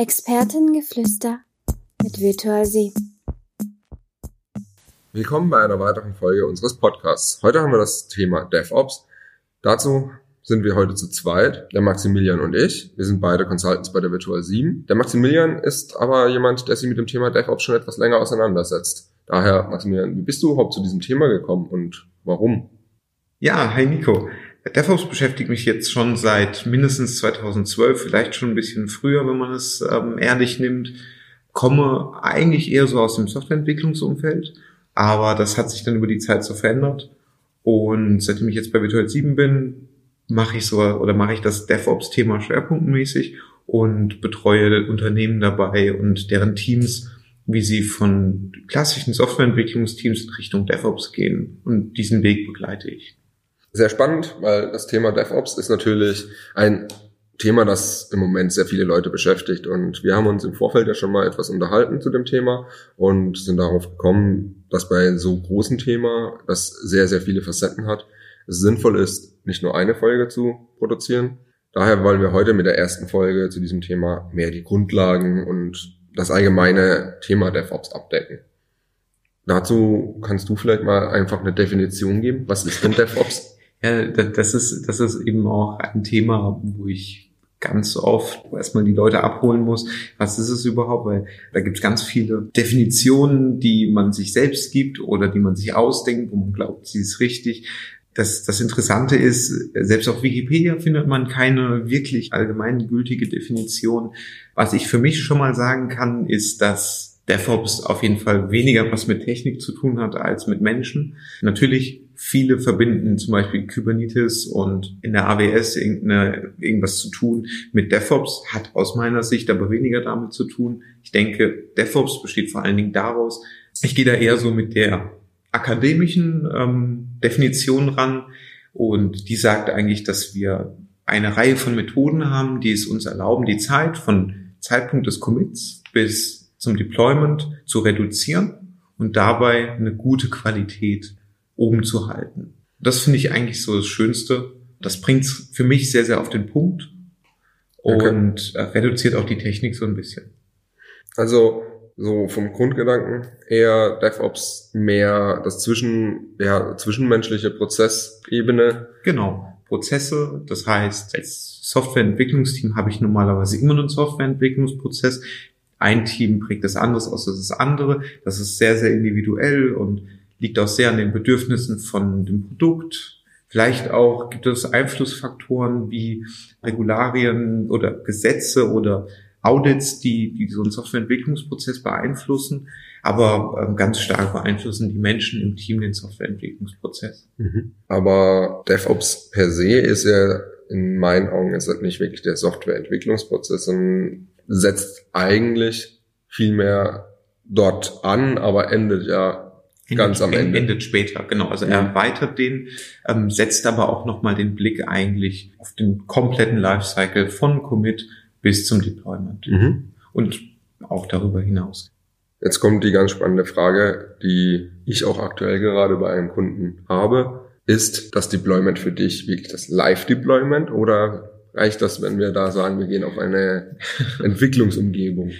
Expertengeflüster mit Virtual Sie. Willkommen bei einer weiteren Folge unseres Podcasts. Heute haben wir das Thema DevOps. Dazu sind wir heute zu zweit, der Maximilian und ich. Wir sind beide Consultants bei der Virtual 7. Der Maximilian ist aber jemand, der sich mit dem Thema DevOps schon etwas länger auseinandersetzt. Daher, Maximilian, wie bist du überhaupt zu diesem Thema gekommen und warum? Ja, hi Nico. DevOps beschäftigt mich jetzt schon seit mindestens 2012, vielleicht schon ein bisschen früher, wenn man es ähm, ehrlich nimmt. Komme eigentlich eher so aus dem Softwareentwicklungsumfeld, aber das hat sich dann über die Zeit so verändert. Und seitdem ich jetzt bei Virtual 7 bin, mache ich so oder mache ich das DevOps-Thema schwerpunktmäßig und betreue Unternehmen dabei und deren Teams, wie sie von klassischen Softwareentwicklungsteams in Richtung DevOps gehen. Und diesen Weg begleite ich. Sehr spannend, weil das Thema DevOps ist natürlich ein Thema, das im Moment sehr viele Leute beschäftigt. Und wir haben uns im Vorfeld ja schon mal etwas unterhalten zu dem Thema und sind darauf gekommen, dass bei so großem Thema, das sehr, sehr viele Facetten hat, es sinnvoll ist, nicht nur eine Folge zu produzieren. Daher wollen wir heute mit der ersten Folge zu diesem Thema mehr die Grundlagen und das allgemeine Thema DevOps abdecken. Dazu kannst du vielleicht mal einfach eine Definition geben. Was ist denn DevOps? Ja, das ist, das ist eben auch ein Thema, wo ich ganz oft erstmal die Leute abholen muss. Was ist es überhaupt? Weil da gibt es ganz viele Definitionen, die man sich selbst gibt oder die man sich ausdenkt, wo man glaubt, sie ist richtig. Das, das Interessante ist, selbst auf Wikipedia findet man keine wirklich allgemeingültige Definition. Was ich für mich schon mal sagen kann, ist, dass DevOps auf jeden Fall weniger was mit Technik zu tun hat als mit Menschen. Natürlich Viele verbinden zum Beispiel Kubernetes und in der AWS irgendwas zu tun mit DevOps, hat aus meiner Sicht aber weniger damit zu tun. Ich denke, DevOps besteht vor allen Dingen daraus, ich gehe da eher so mit der akademischen ähm, Definition ran und die sagt eigentlich, dass wir eine Reihe von Methoden haben, die es uns erlauben, die Zeit von Zeitpunkt des Commits bis zum Deployment zu reduzieren und dabei eine gute Qualität oben zu halten. Das finde ich eigentlich so das Schönste. Das bringt es für mich sehr, sehr auf den Punkt und okay. Äh, reduziert auch die Technik so ein bisschen. Also so vom Grundgedanken eher DevOps mehr das zwischen ja zwischenmenschliche Prozessebene. Genau Prozesse. Das heißt als Softwareentwicklungsteam habe ich normalerweise immer einen Softwareentwicklungsprozess. Ein Team prägt das anderes aus als das andere. Das ist sehr sehr individuell und liegt auch sehr an den Bedürfnissen von dem Produkt. Vielleicht auch gibt es Einflussfaktoren wie Regularien oder Gesetze oder Audits, die, die so einen Softwareentwicklungsprozess beeinflussen, aber ähm, ganz stark beeinflussen die Menschen im Team den Softwareentwicklungsprozess. Mhm. Aber DevOps per se ist ja in meinen Augen ist das nicht wirklich der Softwareentwicklungsprozess, sondern setzt eigentlich viel mehr dort an, aber endet ja Ganz am Ende. Endet später, genau. Also er erweitert den, ähm, setzt aber auch nochmal den Blick eigentlich auf den kompletten Lifecycle von Commit bis zum Deployment. Mhm. Und auch darüber hinaus. Jetzt kommt die ganz spannende Frage, die ich auch aktuell gerade bei einem Kunden habe. Ist das Deployment für dich wirklich das Live-Deployment oder reicht das, wenn wir da sagen, wir gehen auf eine Entwicklungsumgebung?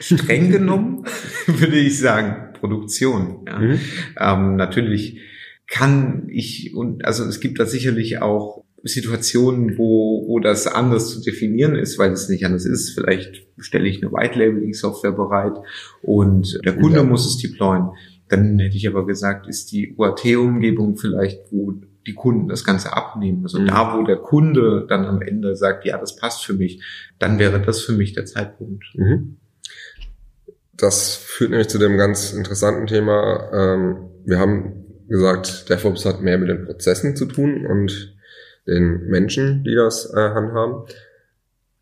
Streng genommen würde ich sagen, Produktion. Ja. Mhm. Ähm, natürlich kann ich und also es gibt da sicherlich auch Situationen, wo, wo das anders zu definieren ist, weil es nicht anders ist. Vielleicht stelle ich eine White Labeling Software bereit und der Kunde ja. muss es deployen. Dann hätte ich aber gesagt, ist die UAT-Umgebung vielleicht, wo die Kunden das Ganze abnehmen. Also mhm. da, wo der Kunde dann am Ende sagt, ja, das passt für mich, dann wäre das für mich der Zeitpunkt. Mhm. Das führt nämlich zu dem ganz interessanten Thema. Ähm, wir haben gesagt, DevOps hat mehr mit den Prozessen zu tun und den Menschen, die das äh, handhaben.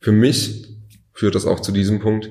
Für mich führt das auch zu diesem Punkt,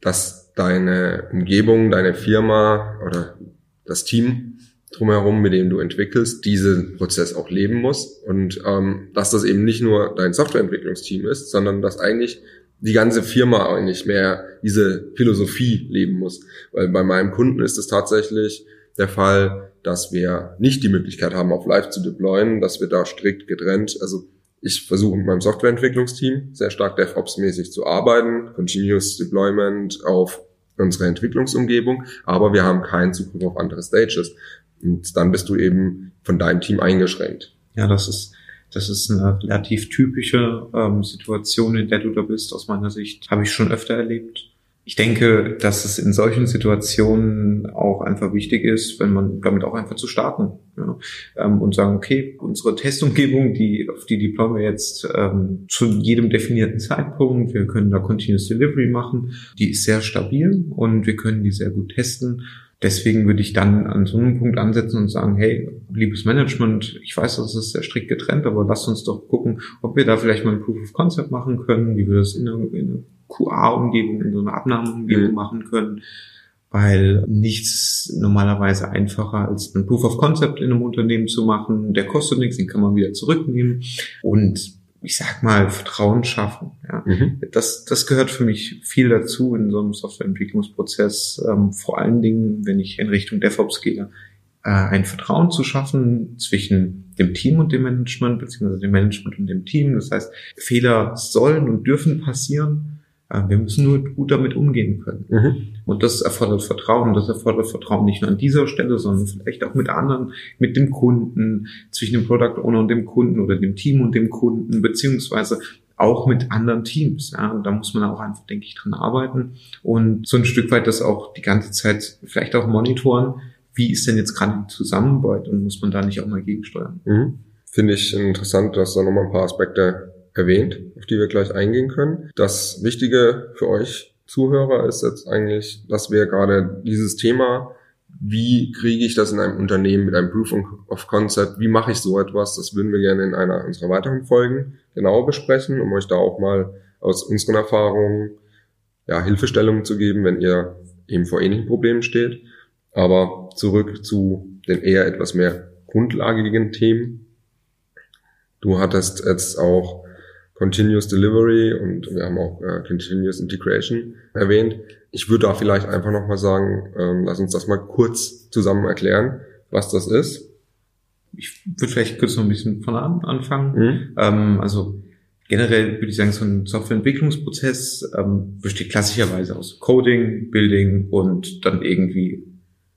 dass deine Umgebung, deine Firma oder das Team drumherum, mit dem du entwickelst, diesen Prozess auch leben muss und ähm, dass das eben nicht nur dein Softwareentwicklungsteam ist, sondern dass eigentlich die ganze Firma nicht mehr diese Philosophie leben muss. Weil bei meinem Kunden ist es tatsächlich der Fall, dass wir nicht die Möglichkeit haben, auf Live zu deployen, dass wir da strikt getrennt, also ich versuche mit meinem Softwareentwicklungsteam sehr stark DevOps-mäßig zu arbeiten, Continuous Deployment auf unsere Entwicklungsumgebung, aber wir haben keinen Zugriff auf andere Stages. Und dann bist du eben von deinem Team eingeschränkt. Ja, das ist, das ist eine relativ typische ähm, Situation, in der du da bist, aus meiner Sicht. Habe ich schon öfter erlebt. Ich denke, dass es in solchen Situationen auch einfach wichtig ist, wenn man damit auch einfach zu starten ja, ähm, und sagen, okay, unsere Testumgebung, die auf die deployen wir jetzt ähm, zu jedem definierten Zeitpunkt. Wir können da Continuous Delivery machen. Die ist sehr stabil und wir können die sehr gut testen Deswegen würde ich dann an so einem Punkt ansetzen und sagen, hey, liebes Management, ich weiß, das ist sehr strikt getrennt, aber lasst uns doch gucken, ob wir da vielleicht mal ein Proof of Concept machen können, wie wir das in einer, einer QA-Umgebung, in so einer Abnahmeumgebung mhm. machen können, weil nichts normalerweise einfacher als ein Proof of Concept in einem Unternehmen zu machen. Der kostet nichts, den kann man wieder zurücknehmen und ich sag mal, Vertrauen schaffen. Ja. Mhm. Das, das gehört für mich viel dazu in so einem Softwareentwicklungsprozess, ähm, vor allen Dingen, wenn ich in Richtung DevOps gehe, äh, ein Vertrauen zu schaffen zwischen dem Team und dem Management, beziehungsweise dem Management und dem Team. Das heißt, Fehler sollen und dürfen passieren, wir müssen nur gut damit umgehen können. Mhm. Und das erfordert Vertrauen. Das erfordert Vertrauen nicht nur an dieser Stelle, sondern vielleicht auch mit anderen, mit dem Kunden, zwischen dem Product Owner und dem Kunden oder dem Team und dem Kunden, beziehungsweise auch mit anderen Teams. Ja, und da muss man auch einfach, denke ich, dran arbeiten und so ein Stück weit das auch die ganze Zeit vielleicht auch monitoren. Wie ist denn jetzt gerade die Zusammenarbeit und muss man da nicht auch mal gegensteuern? Mhm. Finde ich interessant, dass da nochmal ein paar Aspekte erwähnt, auf die wir gleich eingehen können. Das Wichtige für euch Zuhörer ist jetzt eigentlich, dass wir gerade dieses Thema, wie kriege ich das in einem Unternehmen mit einem Proof of Concept, wie mache ich so etwas, das würden wir gerne in einer unserer weiteren Folgen genauer besprechen, um euch da auch mal aus unseren Erfahrungen ja, Hilfestellungen zu geben, wenn ihr eben vor ähnlichen Problemen steht. Aber zurück zu den eher etwas mehr grundlagigen Themen. Du hattest jetzt auch Continuous Delivery und wir haben auch äh, Continuous Integration erwähnt. Ich würde da vielleicht einfach nochmal sagen, ähm, lass uns das mal kurz zusammen erklären, was das ist. Ich würde vielleicht kurz noch ein bisschen von an anfangen. Mhm. Ähm, also generell würde ich sagen, so ein Softwareentwicklungsprozess ähm, besteht klassischerweise aus Coding, Building und dann irgendwie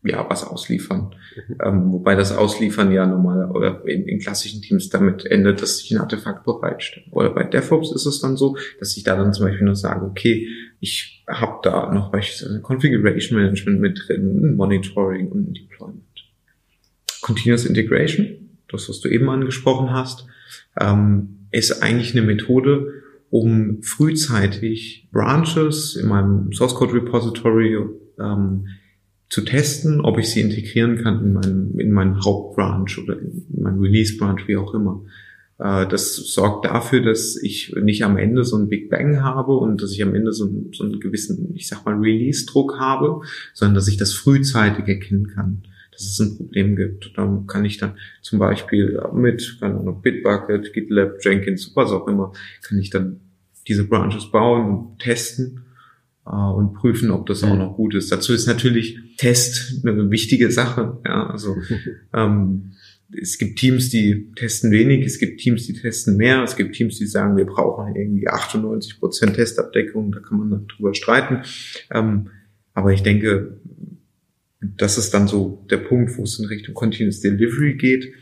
ja, was ausliefern. Mhm. Ähm, wobei das Ausliefern ja normal oder in, in, klassischen Teams damit endet, dass ich ein Artefakt bereitstelle. Oder bei DevOps ist es dann so, dass ich da dann zum Beispiel nur sage, okay, ich habe da noch beispielsweise Configuration Management mit drin, Monitoring und Deployment. Continuous Integration, das, was du eben angesprochen hast, ähm, ist eigentlich eine Methode, um frühzeitig Branches in meinem Source Code Repository ähm, zu testen, ob ich sie integrieren kann in meinen, in meinen Hauptbranch oder in meinen Release-Branch, wie auch immer. Äh, das sorgt dafür, dass ich nicht am Ende so ein Big Bang habe und dass ich am Ende so, einen, so einen gewissen, ich sag mal, Release-Druck habe, sondern dass ich das frühzeitig erkennen kann, dass es ein Problem gibt. Da kann ich dann zum Beispiel mit, keine Ahnung, Bitbucket, GitLab, Jenkins, was auch immer, kann ich dann diese Branches bauen und testen und prüfen, ob das auch mhm. noch gut ist. Dazu ist natürlich Test eine wichtige Sache. Ja, also ähm, es gibt Teams, die testen wenig, es gibt Teams, die testen mehr, es gibt Teams, die sagen, wir brauchen irgendwie 98 Prozent Testabdeckung, da kann man dann drüber streiten. Ähm, aber ich denke, das ist dann so der Punkt, wo es in Richtung Continuous Delivery geht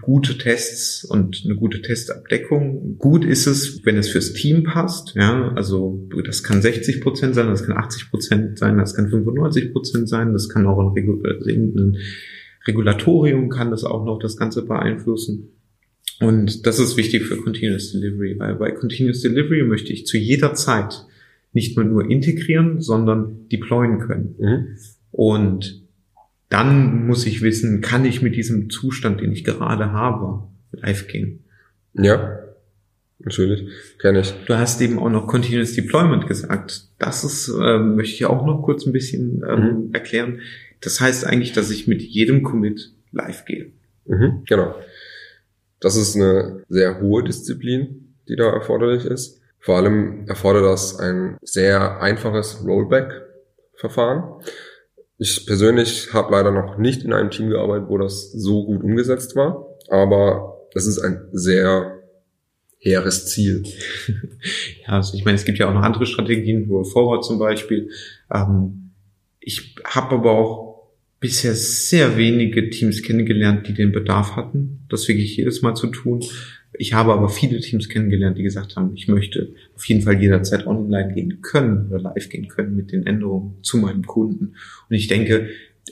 gute Tests und eine gute Testabdeckung. Gut ist es, wenn es fürs Team passt. Ja, also das kann 60 Prozent sein, das kann 80 Prozent sein, das kann 95 Prozent sein, das kann auch ein, ein Regulatorium kann das auch noch das Ganze beeinflussen. Und das ist wichtig für Continuous Delivery, weil bei Continuous Delivery möchte ich zu jeder Zeit nicht mehr nur integrieren, sondern deployen können. Mhm. Und dann muss ich wissen, kann ich mit diesem Zustand, den ich gerade habe, live gehen. Ja, natürlich, kenne ich. Du hast eben auch noch Continuous Deployment gesagt. Das ist, äh, möchte ich auch noch kurz ein bisschen ähm, mhm. erklären. Das heißt eigentlich, dass ich mit jedem Commit live gehe. Mhm, genau. Das ist eine sehr hohe Disziplin, die da erforderlich ist. Vor allem erfordert das ein sehr einfaches Rollback-Verfahren. Ich persönlich habe leider noch nicht in einem Team gearbeitet, wo das so gut umgesetzt war, aber es ist ein sehr hehres Ziel? ja, also ich meine, es gibt ja auch noch andere Strategien, Roll Forward zum Beispiel. Ähm, ich habe aber auch bisher sehr wenige Teams kennengelernt, die den Bedarf hatten, das wirklich jedes Mal zu tun. Ich habe aber viele Teams kennengelernt, die gesagt haben, ich möchte auf jeden Fall jederzeit online gehen können oder live gehen können mit den Änderungen zu meinem Kunden. Und ich denke,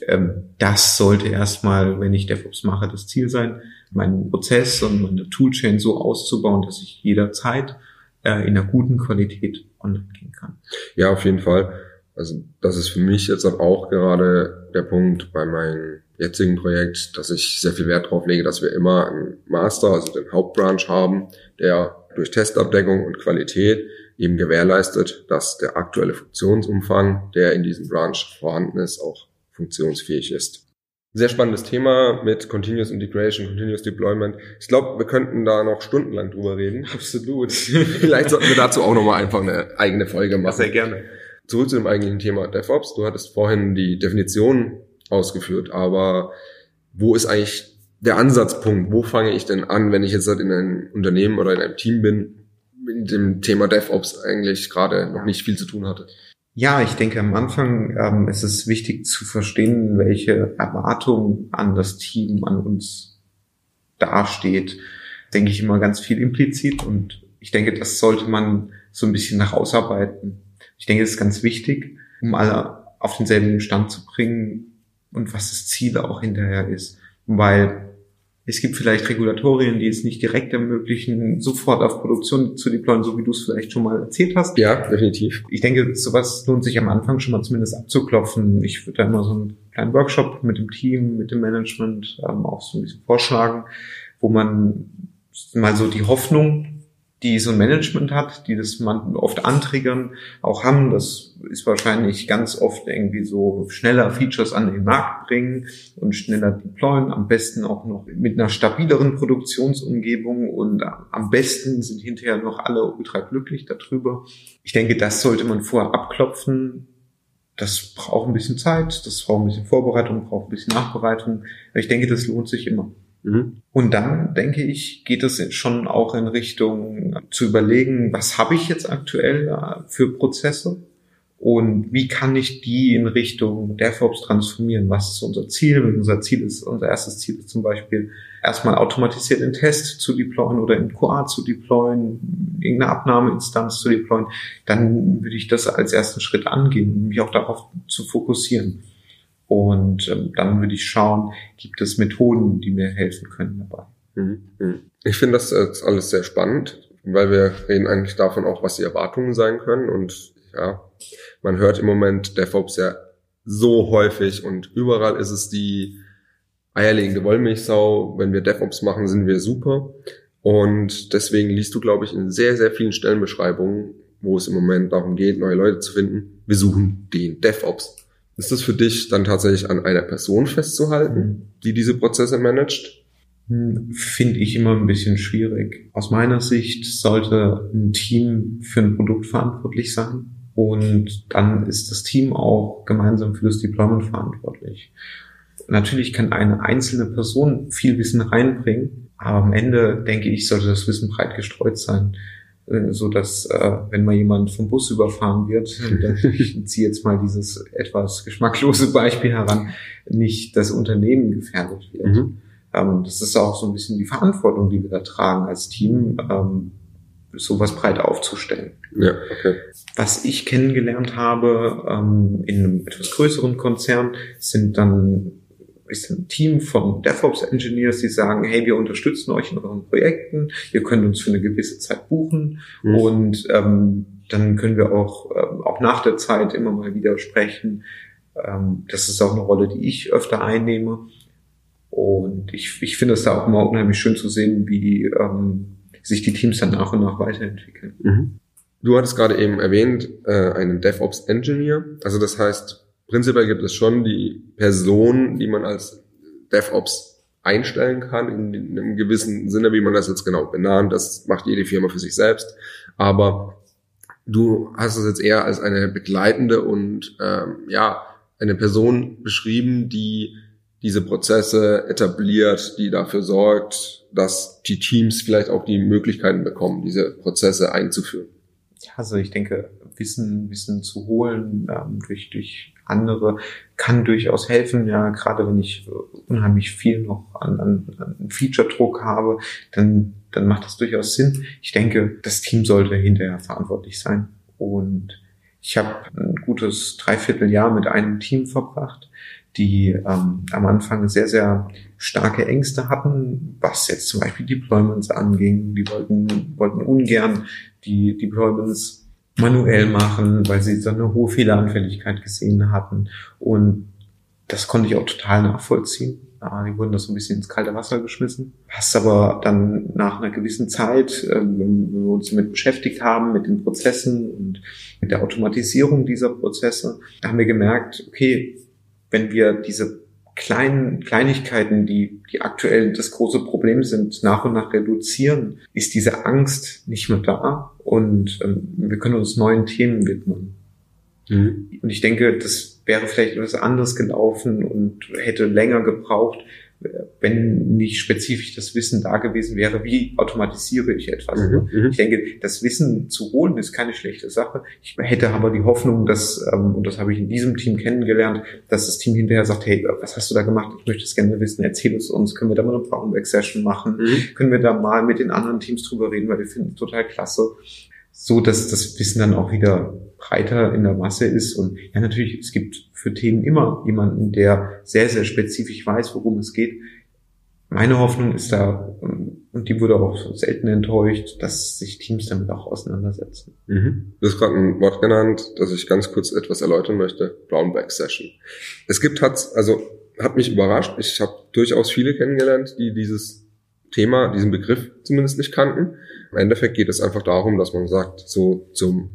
ähm, das sollte erstmal, wenn ich DevOps mache, das Ziel sein, meinen Prozess und meine Toolchain so auszubauen, dass ich jederzeit äh, in einer guten Qualität online gehen kann. Ja, auf jeden Fall. Also das ist für mich jetzt auch gerade der Punkt bei meinem jetzigen Projekt, dass ich sehr viel Wert darauf lege, dass wir immer einen Master, also den Hauptbranch haben, der durch Testabdeckung und Qualität eben gewährleistet, dass der aktuelle Funktionsumfang, der in diesem Branch vorhanden ist, auch funktionsfähig ist. Sehr spannendes Thema mit Continuous Integration, Continuous Deployment. Ich glaube, wir könnten da noch stundenlang drüber reden. Absolut. Vielleicht sollten wir dazu auch nochmal einfach eine eigene Folge machen. sehr gerne. Zurück zu dem eigentlichen Thema DevOps. Du hattest vorhin die Definition ausgeführt, aber wo ist eigentlich der Ansatzpunkt? Wo fange ich denn an, wenn ich jetzt in einem Unternehmen oder in einem Team bin, mit dem Thema DevOps eigentlich gerade noch nicht viel zu tun hatte? Ja, ich denke, am Anfang ähm, ist es wichtig zu verstehen, welche Erwartung an das Team, an uns dasteht. Denke ich immer ganz viel implizit und ich denke, das sollte man so ein bisschen nach ausarbeiten. Ich denke, es ist ganz wichtig, um alle auf denselben Stand zu bringen und was das Ziel auch hinterher ist. Weil es gibt vielleicht Regulatorien, die es nicht direkt ermöglichen, sofort auf Produktion zu deployen, so wie du es vielleicht schon mal erzählt hast. Ja, definitiv. Ich denke, sowas lohnt sich am Anfang schon mal zumindest abzuklopfen. Ich würde da immer so einen kleinen Workshop mit dem Team, mit dem Management ähm, auch so ein bisschen vorschlagen, wo man mal so die Hoffnung die so ein Management hat, die das man oft antriggern, auch haben. Das ist wahrscheinlich ganz oft irgendwie so schneller Features an den Markt bringen und schneller deployen. Am besten auch noch mit einer stabileren Produktionsumgebung und am besten sind hinterher noch alle ultra glücklich darüber. Ich denke, das sollte man vorher abklopfen. Das braucht ein bisschen Zeit, das braucht ein bisschen Vorbereitung, braucht ein bisschen Nachbereitung. Ich denke, das lohnt sich immer. Mhm. Und dann, denke ich, geht es schon auch in Richtung zu überlegen, was habe ich jetzt aktuell für Prozesse und wie kann ich die in Richtung DevOps transformieren? Was ist unser Ziel? Unser Ziel ist, unser erstes Ziel ist zum Beispiel erstmal automatisiert in Test zu deployen oder in QA zu deployen, irgendeine Abnahmeinstanz zu deployen. Dann würde ich das als ersten Schritt angehen mich auch darauf zu fokussieren. Und ähm, dann würde ich schauen, gibt es Methoden, die mir helfen können dabei. Mhm, mhm. Ich finde das jetzt alles sehr spannend, weil wir reden eigentlich davon auch, was die Erwartungen sein können. Und ja, man hört im Moment DevOps ja so häufig und überall ist es die eierlegende Wollmilchsau. Wenn wir DevOps machen, sind wir super. Und deswegen liest du, glaube ich, in sehr, sehr vielen Stellenbeschreibungen, wo es im Moment darum geht, neue Leute zu finden. Wir suchen den DevOps. Ist das für dich dann tatsächlich an einer Person festzuhalten, die diese Prozesse managt? Hm, finde ich immer ein bisschen schwierig. Aus meiner Sicht sollte ein Team für ein Produkt verantwortlich sein und dann ist das Team auch gemeinsam für das Deployment verantwortlich. Natürlich kann eine einzelne Person viel Wissen reinbringen, aber am Ende denke ich, sollte das Wissen breit gestreut sein. Äh, so dass äh, wenn mal jemand vom Bus überfahren wird, ich ziehe jetzt mal dieses etwas geschmacklose Beispiel heran, nicht das Unternehmen gefährdet wird. Mhm. Ähm, das ist auch so ein bisschen die Verantwortung, die wir da tragen als Team, ähm, sowas breit aufzustellen. Ja, okay. Was ich kennengelernt habe ähm, in einem etwas größeren Konzern, sind dann ist ein Team von DevOps-Engineers, die sagen, hey, wir unterstützen euch in euren Projekten, ihr könnt uns für eine gewisse Zeit buchen mhm. und ähm, dann können wir auch, ähm, auch nach der Zeit immer mal wieder sprechen. Ähm, das ist auch eine Rolle, die ich öfter einnehme. Und ich, ich finde es da auch immer unheimlich schön zu sehen, wie ähm, sich die Teams dann nach und nach weiterentwickeln. Mhm. Du hattest gerade eben erwähnt, äh, einen DevOps-Engineer. Also das heißt, prinzipiell gibt es schon die Person, die man als DevOps einstellen kann, in einem gewissen Sinne, wie man das jetzt genau benannt. Das macht jede Firma für sich selbst. Aber du hast es jetzt eher als eine begleitende und ähm, ja, eine Person beschrieben, die diese Prozesse etabliert, die dafür sorgt, dass die Teams vielleicht auch die Möglichkeiten bekommen, diese Prozesse einzuführen? Also ich denke, Wissen, Wissen zu holen ähm, durch, durch andere kann durchaus helfen. Ja, gerade wenn ich unheimlich viel noch an, an, an Feature-Druck habe, dann, dann macht das durchaus Sinn. Ich denke, das Team sollte hinterher verantwortlich sein. Und ich habe ein gutes Dreivierteljahr mit einem Team verbracht, die ähm, am Anfang sehr, sehr starke Ängste hatten, was jetzt zum Beispiel Deployments anging. Die wollten, wollten ungern die Deployments manuell machen, weil sie so eine hohe Fehleranfälligkeit gesehen hatten. Und das konnte ich auch total nachvollziehen. Ja, die wurden da so ein bisschen ins kalte Wasser geschmissen. Was aber dann nach einer gewissen Zeit, äh, wenn wir uns damit beschäftigt haben, mit den Prozessen und mit der Automatisierung dieser Prozesse, haben wir gemerkt, okay, wenn wir diese kleinen Kleinigkeiten, die, die aktuell das große Problem sind, nach und nach reduzieren, ist diese Angst nicht mehr da und ähm, wir können uns neuen Themen widmen. Mhm. Und ich denke, das wäre vielleicht etwas anders gelaufen und hätte länger gebraucht, wenn nicht spezifisch das Wissen da gewesen wäre, wie automatisiere ich etwas. Mhm, mhm, ich denke, das Wissen zu holen ist keine schlechte Sache. Ich hätte aber die Hoffnung, dass, ähm, und das habe ich in diesem Team kennengelernt, dass das Team hinterher sagt, hey, was hast du da gemacht? Ich möchte es gerne wissen, erzähl es uns, können wir da mal eine Brownback-Session machen? Mhm. Können wir da mal mit den anderen Teams drüber reden, weil wir finden es total klasse. So, dass das Wissen dann auch wieder breiter in der Masse ist. Und ja, natürlich, es gibt für Themen immer jemanden, der sehr, sehr spezifisch weiß, worum es geht. Meine Hoffnung ist da, und die wurde auch selten enttäuscht, dass sich Teams damit auch auseinandersetzen. Mhm. Du hast gerade ein Wort genannt, das ich ganz kurz etwas erläutern möchte. Brownback Session. Es gibt, hat, also, hat mich überrascht. Ich habe durchaus viele kennengelernt, die dieses Thema, diesen Begriff zumindest nicht kannten. Im Endeffekt geht es einfach darum, dass man sagt, so zum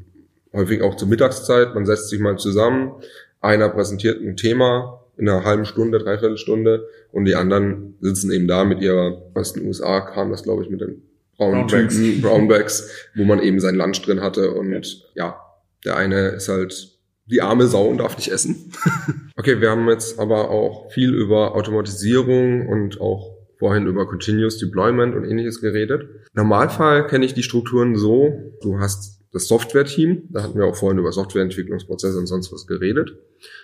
häufig auch zur Mittagszeit. Man setzt sich mal zusammen, einer präsentiert ein Thema in einer halben Stunde, dreiviertel Stunde und die anderen sitzen eben da mit ihrer, aus den USA kam das glaube ich mit den Brownbacks, Brownbacks, wo man eben sein Lunch drin hatte und ja. ja, der eine ist halt die arme Sau und darf nicht essen. okay, wir haben jetzt aber auch viel über Automatisierung und auch vorhin über Continuous Deployment und ähnliches geredet. Im Normalfall kenne ich die Strukturen so, du hast das Software-Team. Da hatten wir auch vorhin über Softwareentwicklungsprozesse und sonst was geredet.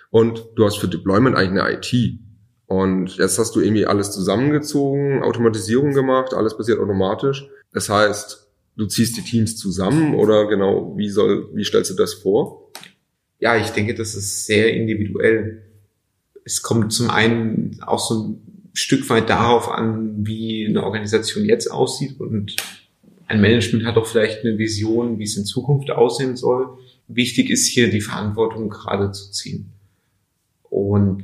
Und du hast für Deployment eigentlich eine IT. Und jetzt hast du irgendwie alles zusammengezogen, Automatisierung gemacht, alles passiert automatisch. Das heißt, du ziehst die Teams zusammen oder genau, wie soll, wie stellst du das vor? Ja, ich denke, das ist sehr individuell. Es kommt zum einen auch so Stück weit darauf an, wie eine Organisation jetzt aussieht und ein Management hat auch vielleicht eine Vision, wie es in Zukunft aussehen soll. Wichtig ist hier die Verantwortung gerade zu ziehen und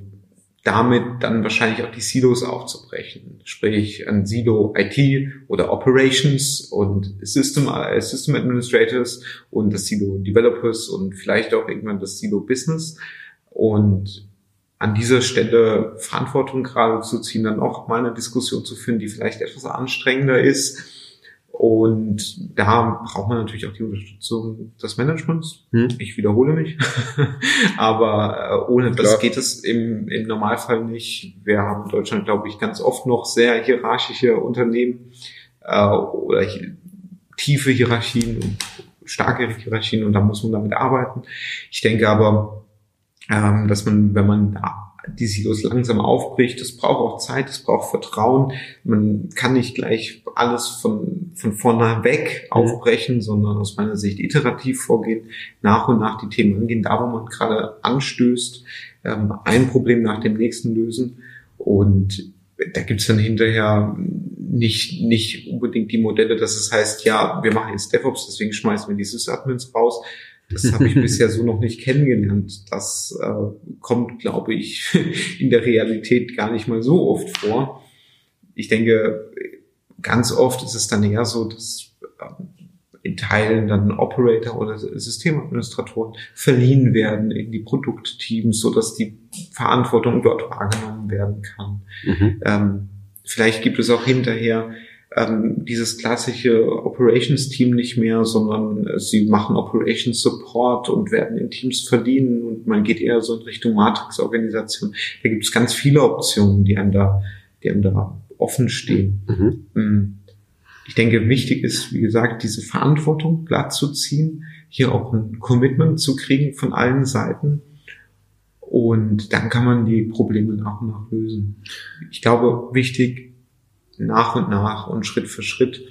damit dann wahrscheinlich auch die Silos aufzubrechen. Sprich ein Silo IT oder Operations und System, äh, System Administrators und das Silo Developers und vielleicht auch irgendwann das Silo Business. Und an dieser Stelle Verantwortung gerade zu ziehen, dann auch mal eine Diskussion zu führen, die vielleicht etwas anstrengender ist und da braucht man natürlich auch die Unterstützung des Managements. Hm. Ich wiederhole mich. Aber äh, ohne das Klar. geht es im, im Normalfall nicht. Wir haben in Deutschland, glaube ich, ganz oft noch sehr hierarchische Unternehmen äh, oder tiefe Hierarchien und starke Hierarchien und da muss man damit arbeiten. Ich denke aber, ähm, dass man, wenn man die Silos langsam aufbricht. Das braucht auch Zeit, das braucht Vertrauen. Man kann nicht gleich alles von, von vorne weg mhm. aufbrechen, sondern aus meiner Sicht iterativ vorgehen, nach und nach die Themen angehen, da wo man gerade anstößt, ähm, ein Problem nach dem nächsten lösen. Und da gibt's dann hinterher nicht, nicht unbedingt die Modelle, dass es heißt, ja, wir machen jetzt DevOps, deswegen schmeißen wir die Sys-Admins raus, das habe ich bisher so noch nicht kennengelernt. Das äh, kommt, glaube ich, in der Realität gar nicht mal so oft vor. Ich denke, ganz oft ist es dann eher so, dass äh, in Teilen dann Operator oder Systemadministratoren verliehen werden in die Produktteams, so dass die Verantwortung dort wahrgenommen werden kann. Mhm. Ähm, vielleicht gibt es auch hinterher ähm, dieses klassische Operations-Team nicht mehr, sondern äh, sie machen Operations Support und werden in Teams verdienen und man geht eher so in Richtung Matrix-Organisation. Da gibt es ganz viele Optionen, die einem da, die einem da offen stehen. Mhm. Mm. Ich denke, wichtig ist, wie gesagt, diese Verantwortung glatt zu ziehen, hier auch ein Commitment zu kriegen von allen Seiten. Und dann kann man die Probleme nach und nach lösen. Ich glaube, wichtig, nach und nach und Schritt für Schritt.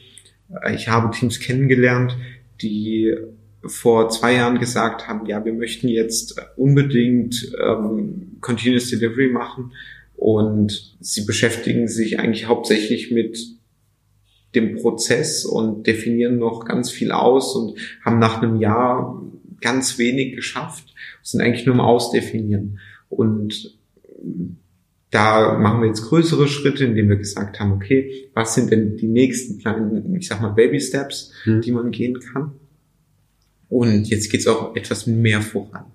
Ich habe Teams kennengelernt, die vor zwei Jahren gesagt haben, ja, wir möchten jetzt unbedingt ähm, Continuous Delivery machen und sie beschäftigen sich eigentlich hauptsächlich mit dem Prozess und definieren noch ganz viel aus und haben nach einem Jahr ganz wenig geschafft, sind eigentlich nur im Ausdefinieren. Und da machen wir jetzt größere Schritte, indem wir gesagt haben, okay, was sind denn die nächsten kleinen, ich sag mal, Baby Steps, mhm. die man gehen kann? Und jetzt geht's auch etwas mehr voran.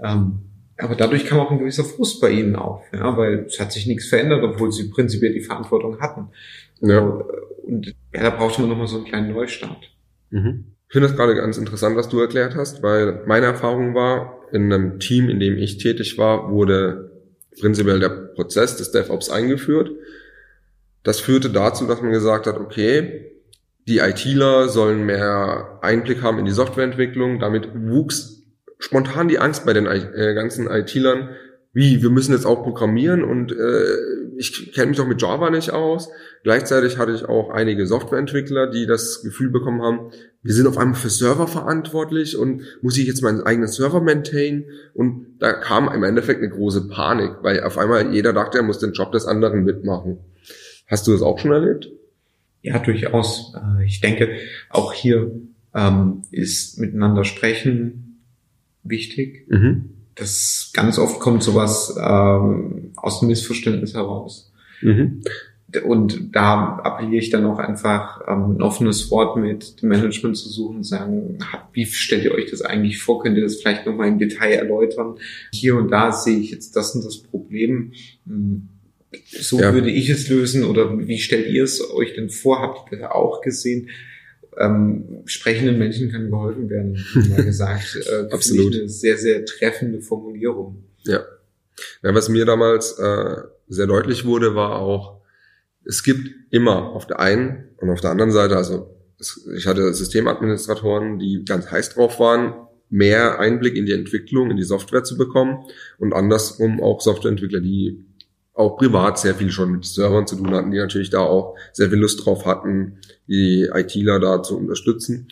Ähm, aber dadurch kam auch ein gewisser Frust bei ihnen auf, ja, weil es hat sich nichts verändert, obwohl sie prinzipiell die Verantwortung hatten. Ja. Und ja, da brauchte man nochmal so einen kleinen Neustart. Mhm. Ich finde das gerade ganz interessant, was du erklärt hast, weil meine Erfahrung war, in einem Team, in dem ich tätig war, wurde prinzipiell der Prozess des DevOps eingeführt. Das führte dazu, dass man gesagt hat, okay, die ITler sollen mehr Einblick haben in die Softwareentwicklung. Damit wuchs spontan die Angst bei den äh, ganzen ITlern, wie, wir müssen jetzt auch programmieren und äh, ich kenne mich doch mit Java nicht aus. Gleichzeitig hatte ich auch einige Softwareentwickler, die das Gefühl bekommen haben, wir sind auf einmal für Server verantwortlich und muss ich jetzt meinen eigenen Server maintainen? Und da kam im Endeffekt eine große Panik, weil auf einmal jeder dachte, er muss den Job des anderen mitmachen. Hast du das auch schon erlebt? Ja, durchaus. Äh, ich denke, auch hier ähm, ist miteinander sprechen wichtig. Mhm. Das ganz oft kommt sowas ähm, aus dem Missverständnis heraus. Mhm und da appelliere ich dann auch einfach ähm, ein offenes Wort mit dem Management zu suchen und sagen, wie stellt ihr euch das eigentlich vor? Könnt ihr das vielleicht nochmal im Detail erläutern? Hier und da sehe ich jetzt das und das Problem. Hm, so ja. würde ich es lösen oder wie stellt ihr es euch denn vor? Habt ihr das auch gesehen? Ähm, sprechenden Menschen kann geholfen werden, mal gesagt. Äh, Absolut. Eine sehr, sehr treffende Formulierung. Ja. ja was mir damals äh, sehr deutlich wurde, war auch, es gibt immer auf der einen und auf der anderen Seite, also ich hatte Systemadministratoren, die ganz heiß drauf waren, mehr Einblick in die Entwicklung, in die Software zu bekommen und andersrum auch Softwareentwickler, die auch privat sehr viel schon mit Servern zu tun hatten, die natürlich da auch sehr viel Lust drauf hatten, die ITler da zu unterstützen.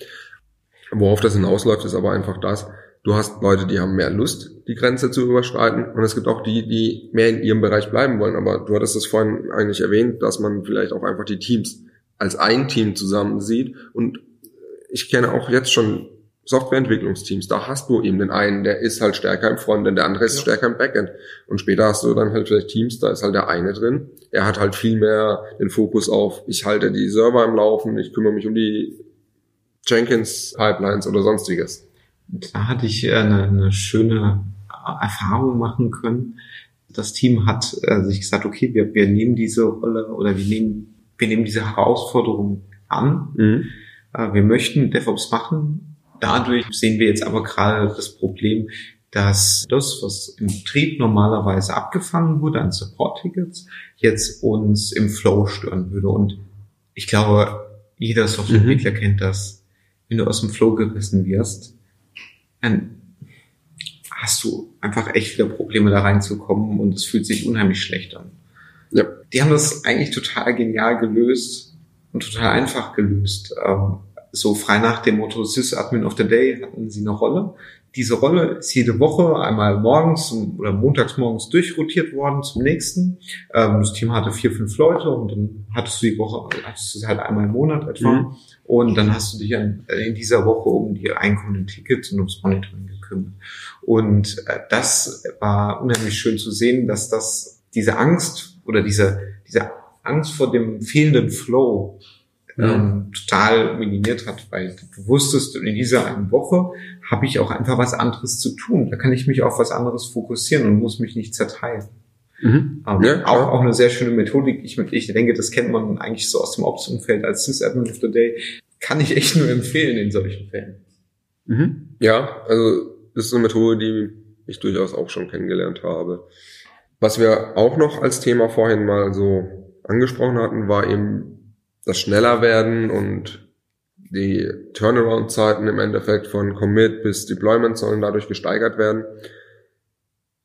Worauf das hinausläuft, ist aber einfach das, du hast Leute, die haben mehr Lust, die Grenze zu überschreiten. Und es gibt auch die, die mehr in ihrem Bereich bleiben wollen. Aber du hattest es vorhin eigentlich erwähnt, dass man vielleicht auch einfach die Teams als ein Team zusammen sieht. Und ich kenne auch jetzt schon Softwareentwicklungsteams, da hast du eben den einen, der ist halt stärker im Frontend, der andere ist ja. stärker im Backend. Und später hast du dann halt vielleicht Teams, da ist halt der eine drin. Er hat halt viel mehr den Fokus auf, ich halte die Server im Laufen, ich kümmere mich um die Jenkins Pipelines oder sonstiges da hatte ich äh, eine, eine schöne Erfahrung machen können. Das Team hat äh, sich gesagt, okay, wir, wir nehmen diese Rolle oder wir nehmen, wir nehmen diese Herausforderung an. Mhm. Äh, wir möchten DevOps machen. Dadurch sehen wir jetzt aber gerade das Problem, dass das, was im Betrieb normalerweise abgefangen wurde an Support-Tickets, jetzt uns im Flow stören würde. Und ich glaube, jeder Softwareentwickler mhm. kennt das. Wenn du aus dem Flow gerissen wirst, dann hast du einfach echt wieder Probleme da reinzukommen und es fühlt sich unheimlich schlecht an. Ja. Die haben das eigentlich total genial gelöst und total einfach gelöst. So frei nach dem Motto Sys-Admin of the Day hatten sie eine Rolle. Diese Rolle ist jede Woche einmal morgens oder montags morgens durchrotiert worden zum nächsten. Ähm, das Team hatte vier, fünf Leute und dann hattest du die Woche, hattest du es halt einmal im Monat etwa. Mhm. Und dann hast du dich äh, in dieser Woche um die einkommenden Tickets und ums Monitoring gekümmert. Und äh, das war unheimlich schön zu sehen, dass das diese Angst oder diese, diese Angst vor dem fehlenden Flow ähm, total minimiert hat, weil du wusstest, in dieser einen Woche habe ich auch einfach was anderes zu tun. Da kann ich mich auf was anderes fokussieren und muss mich nicht zerteilen. Mhm. Ähm, ja, auch, auch eine sehr schöne Methodik. Ich, ich denke, das kennt man eigentlich so aus dem Ops-Umfeld als Sysadmin of the Day. Kann ich echt nur empfehlen in solchen Fällen. Mhm. Ja, also das ist eine Methode, die ich durchaus auch schon kennengelernt habe. Was wir auch noch als Thema vorhin mal so angesprochen hatten, war eben das Schnellerwerden und die Turnaround-Zeiten im Endeffekt von Commit bis Deployment sollen dadurch gesteigert werden.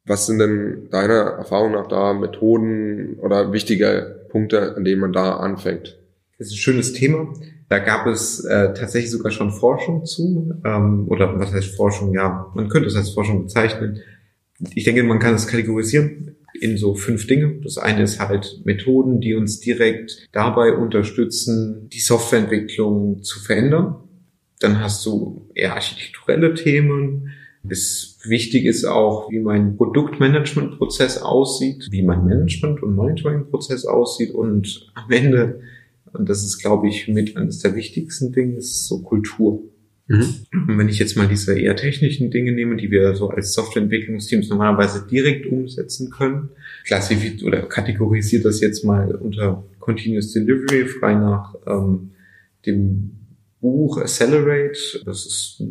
Was sind denn deiner Erfahrung nach da Methoden oder wichtige Punkte, an denen man da anfängt? Das ist ein schönes Thema. Da gab es äh, tatsächlich sogar schon Forschung zu, ähm, oder was heißt Forschung? Ja, man könnte es als Forschung bezeichnen. Ich denke, man kann es kategorisieren in so fünf Dinge. Das eine ist halt Methoden, die uns direkt dabei unterstützen, die Softwareentwicklung zu verändern. Dann hast du eher architekturelle Themen. Es wichtig ist auch, wie mein Produktmanagementprozess aussieht, wie mein Management- und Monitoringprozess aussieht und am Ende, und das ist, glaube ich, mit eines der wichtigsten Dinge, ist so Kultur. Mhm. Und wenn ich jetzt mal diese eher technischen Dinge nehme, die wir so als Softwareentwicklungsteams normalerweise direkt umsetzen können, klassifiziert oder kategorisiert das jetzt mal unter Continuous Delivery, frei nach ähm, dem Buch Accelerate. Das ist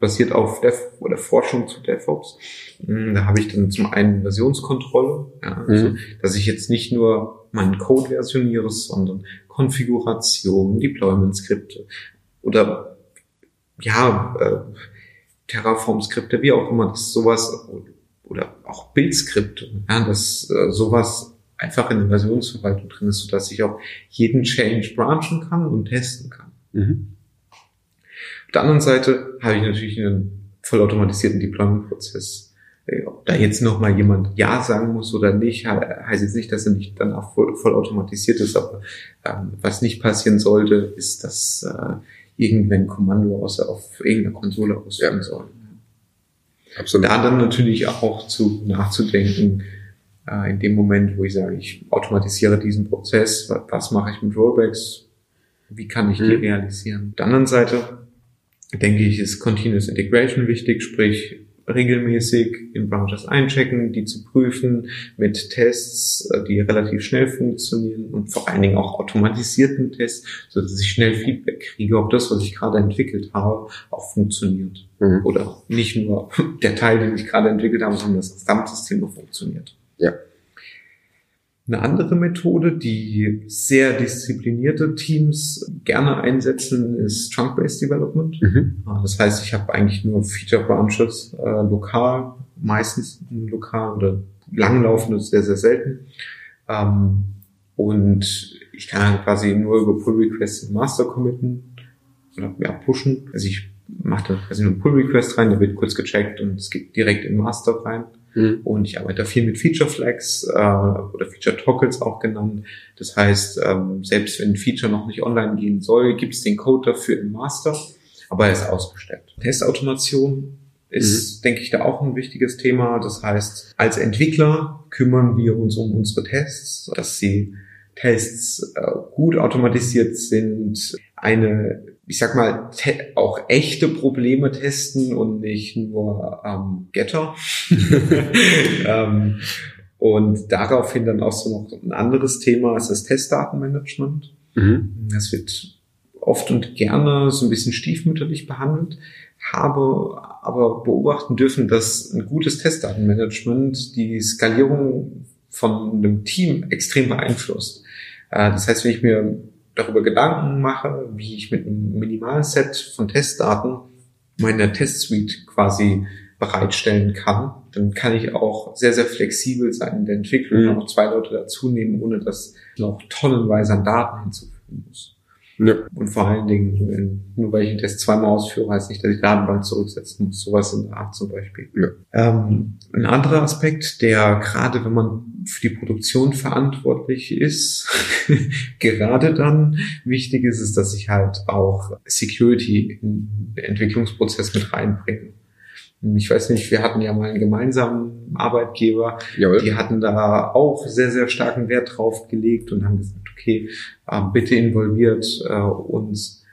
basiert auf Dev oder Forschung zu DevOps. Hm, da habe ich dann zum einen Versionskontrolle, ja, also, mhm. dass ich jetzt nicht nur meinen Code versioniere, sondern Konfiguration, Deployment-Skripte oder ja, äh, Terraform-Skripte, wie auch immer, dass sowas oder auch Bildskripte, ja, dass äh, sowas einfach in der Versionsverwaltung drin ist, sodass ich auch jeden Change branchen kann und testen kann. Mhm. Auf der anderen Seite habe ich natürlich einen vollautomatisierten Deployment-Prozess. Äh, ob da jetzt nochmal jemand Ja sagen muss oder nicht, heißt jetzt nicht, dass er nicht dann auch voll, voll automatisiert ist, aber ähm, was nicht passieren sollte, ist, dass äh, irgendwann Kommando außer auf irgendeiner Konsole ausführen ja. soll. Absolut. Da dann natürlich auch zu nachzudenken, äh, in dem Moment, wo ich sage, ich automatisiere diesen Prozess, was, was mache ich mit Rollbacks, wie kann ich die mhm. realisieren. Auf der anderen Seite denke ich, ist Continuous Integration wichtig, sprich regelmäßig in Branches einchecken, die zu prüfen mit Tests, äh, die relativ schnell funktionieren und vor allen Dingen auch automatisierten Tests, so dass ich schnell Feedback kriege, ob das, was ich gerade entwickelt habe, auch funktioniert. Mhm. Oder nicht nur der Teil, den ich gerade entwickelt habe, sondern das Gesamtsystem noch funktioniert. Ja. Eine andere Methode, die sehr disziplinierte Teams gerne einsetzen, ist Trunk-Based Development. Mhm. Ah, das heißt, ich habe eigentlich nur Feature Branches äh, lokal, meistens lokal oder langlaufende sehr, sehr selten. Ähm, und ich kann quasi nur über Pull Requests im Master committen oder ja, pushen. Also ich mache da quasi nur einen Pull Request rein, der wird kurz gecheckt und es geht direkt in Master rein. Mhm. Und ich arbeite viel mit Feature Flags äh, oder Feature Toggles auch genannt. Das heißt, ähm, selbst wenn ein Feature noch nicht online gehen soll, gibt es den Code dafür im Master, aber er ist ausgestellt. Testautomation ist, mhm. denke ich, da auch ein wichtiges Thema. Das heißt, als Entwickler kümmern wir uns um unsere Tests, dass sie Tests äh, gut automatisiert sind, eine ich sag mal, auch echte Probleme testen und nicht nur ähm, Getter. ähm, und daraufhin dann auch so noch ein anderes Thema ist das Testdatenmanagement. Mhm. Das wird oft und gerne so ein bisschen stiefmütterlich behandelt, habe aber beobachten dürfen, dass ein gutes Testdatenmanagement die Skalierung von einem Team extrem beeinflusst. Äh, das heißt, wenn ich mir darüber Gedanken mache, wie ich mit einem Minimalset von Testdaten meine Testsuite quasi bereitstellen kann, dann kann ich auch sehr, sehr flexibel sein in der Entwicklung mhm. und noch zwei Leute dazu nehmen, ohne dass ich noch tonnenweise an Daten hinzufügen muss. Ja. Und vor allen Dingen, nur weil ich einen Test zweimal ausführe, heißt nicht, dass ich Datenbank zurücksetzen muss. Sowas in der Art zum Beispiel. Ja. Ähm, ein anderer Aspekt, der gerade, wenn man für die Produktion verantwortlich ist, gerade dann wichtig ist, ist, dass ich halt auch Security in den Entwicklungsprozess mit reinbringe. Ich weiß nicht, wir hatten ja mal einen gemeinsamen Arbeitgeber, Jawohl. die hatten da auch sehr, sehr starken Wert drauf gelegt und haben gesagt, okay, äh, bitte involviert äh, uns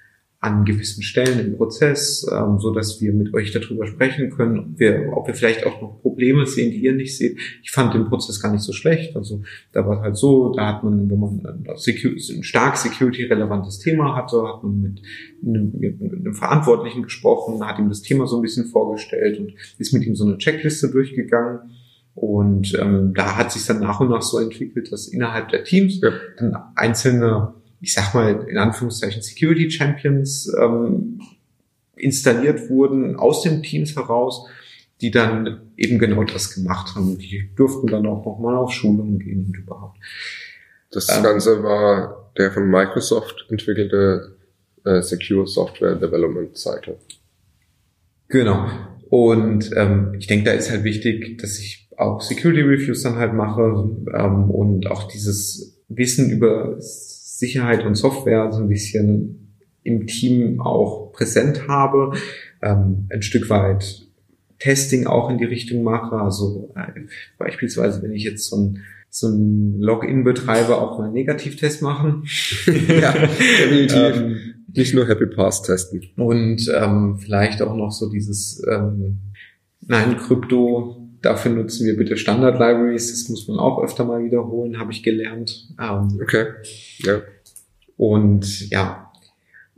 an gewissen Stellen im Prozess, ähm, so dass wir mit euch darüber sprechen können, ob wir, ob wir vielleicht auch noch Probleme sehen, die ihr nicht seht. Ich fand den Prozess gar nicht so schlecht. Also da war es halt so, da hat man, wenn man ein, ein stark security-relevantes Thema hatte, hat man mit einem, mit einem Verantwortlichen gesprochen, hat ihm das Thema so ein bisschen vorgestellt und ist mit ihm so eine Checkliste durchgegangen. Und ähm, da hat sich dann nach und nach so entwickelt, dass innerhalb der Teams ja. dann einzelne ich sag mal, in Anführungszeichen Security Champions ähm, installiert wurden aus den Teams heraus, die dann eben genau das gemacht haben. Die durften dann auch nochmal auf Schulungen gehen und überhaupt. Das ähm, Ganze war der von Microsoft entwickelte äh, Secure Software Development Cycle. Genau. Und ähm, ich denke, da ist halt wichtig, dass ich auch Security Reviews dann halt mache ähm, und auch dieses Wissen über Sicherheit und Software so ein bisschen im Team auch präsent habe, ähm, ein Stück weit Testing auch in die Richtung mache. Also äh, beispielsweise, wenn ich jetzt so ein so ein Login betreibe, auch mal einen Negativtest machen. ja, definitiv. ähm, Nicht nur Happy Pass testen. Und ähm, vielleicht auch noch so dieses ähm, Nein, Krypto Dafür nutzen wir bitte Standard-Libraries. Das muss man auch öfter mal wiederholen, habe ich gelernt. Ähm, okay. Ja. Und ja,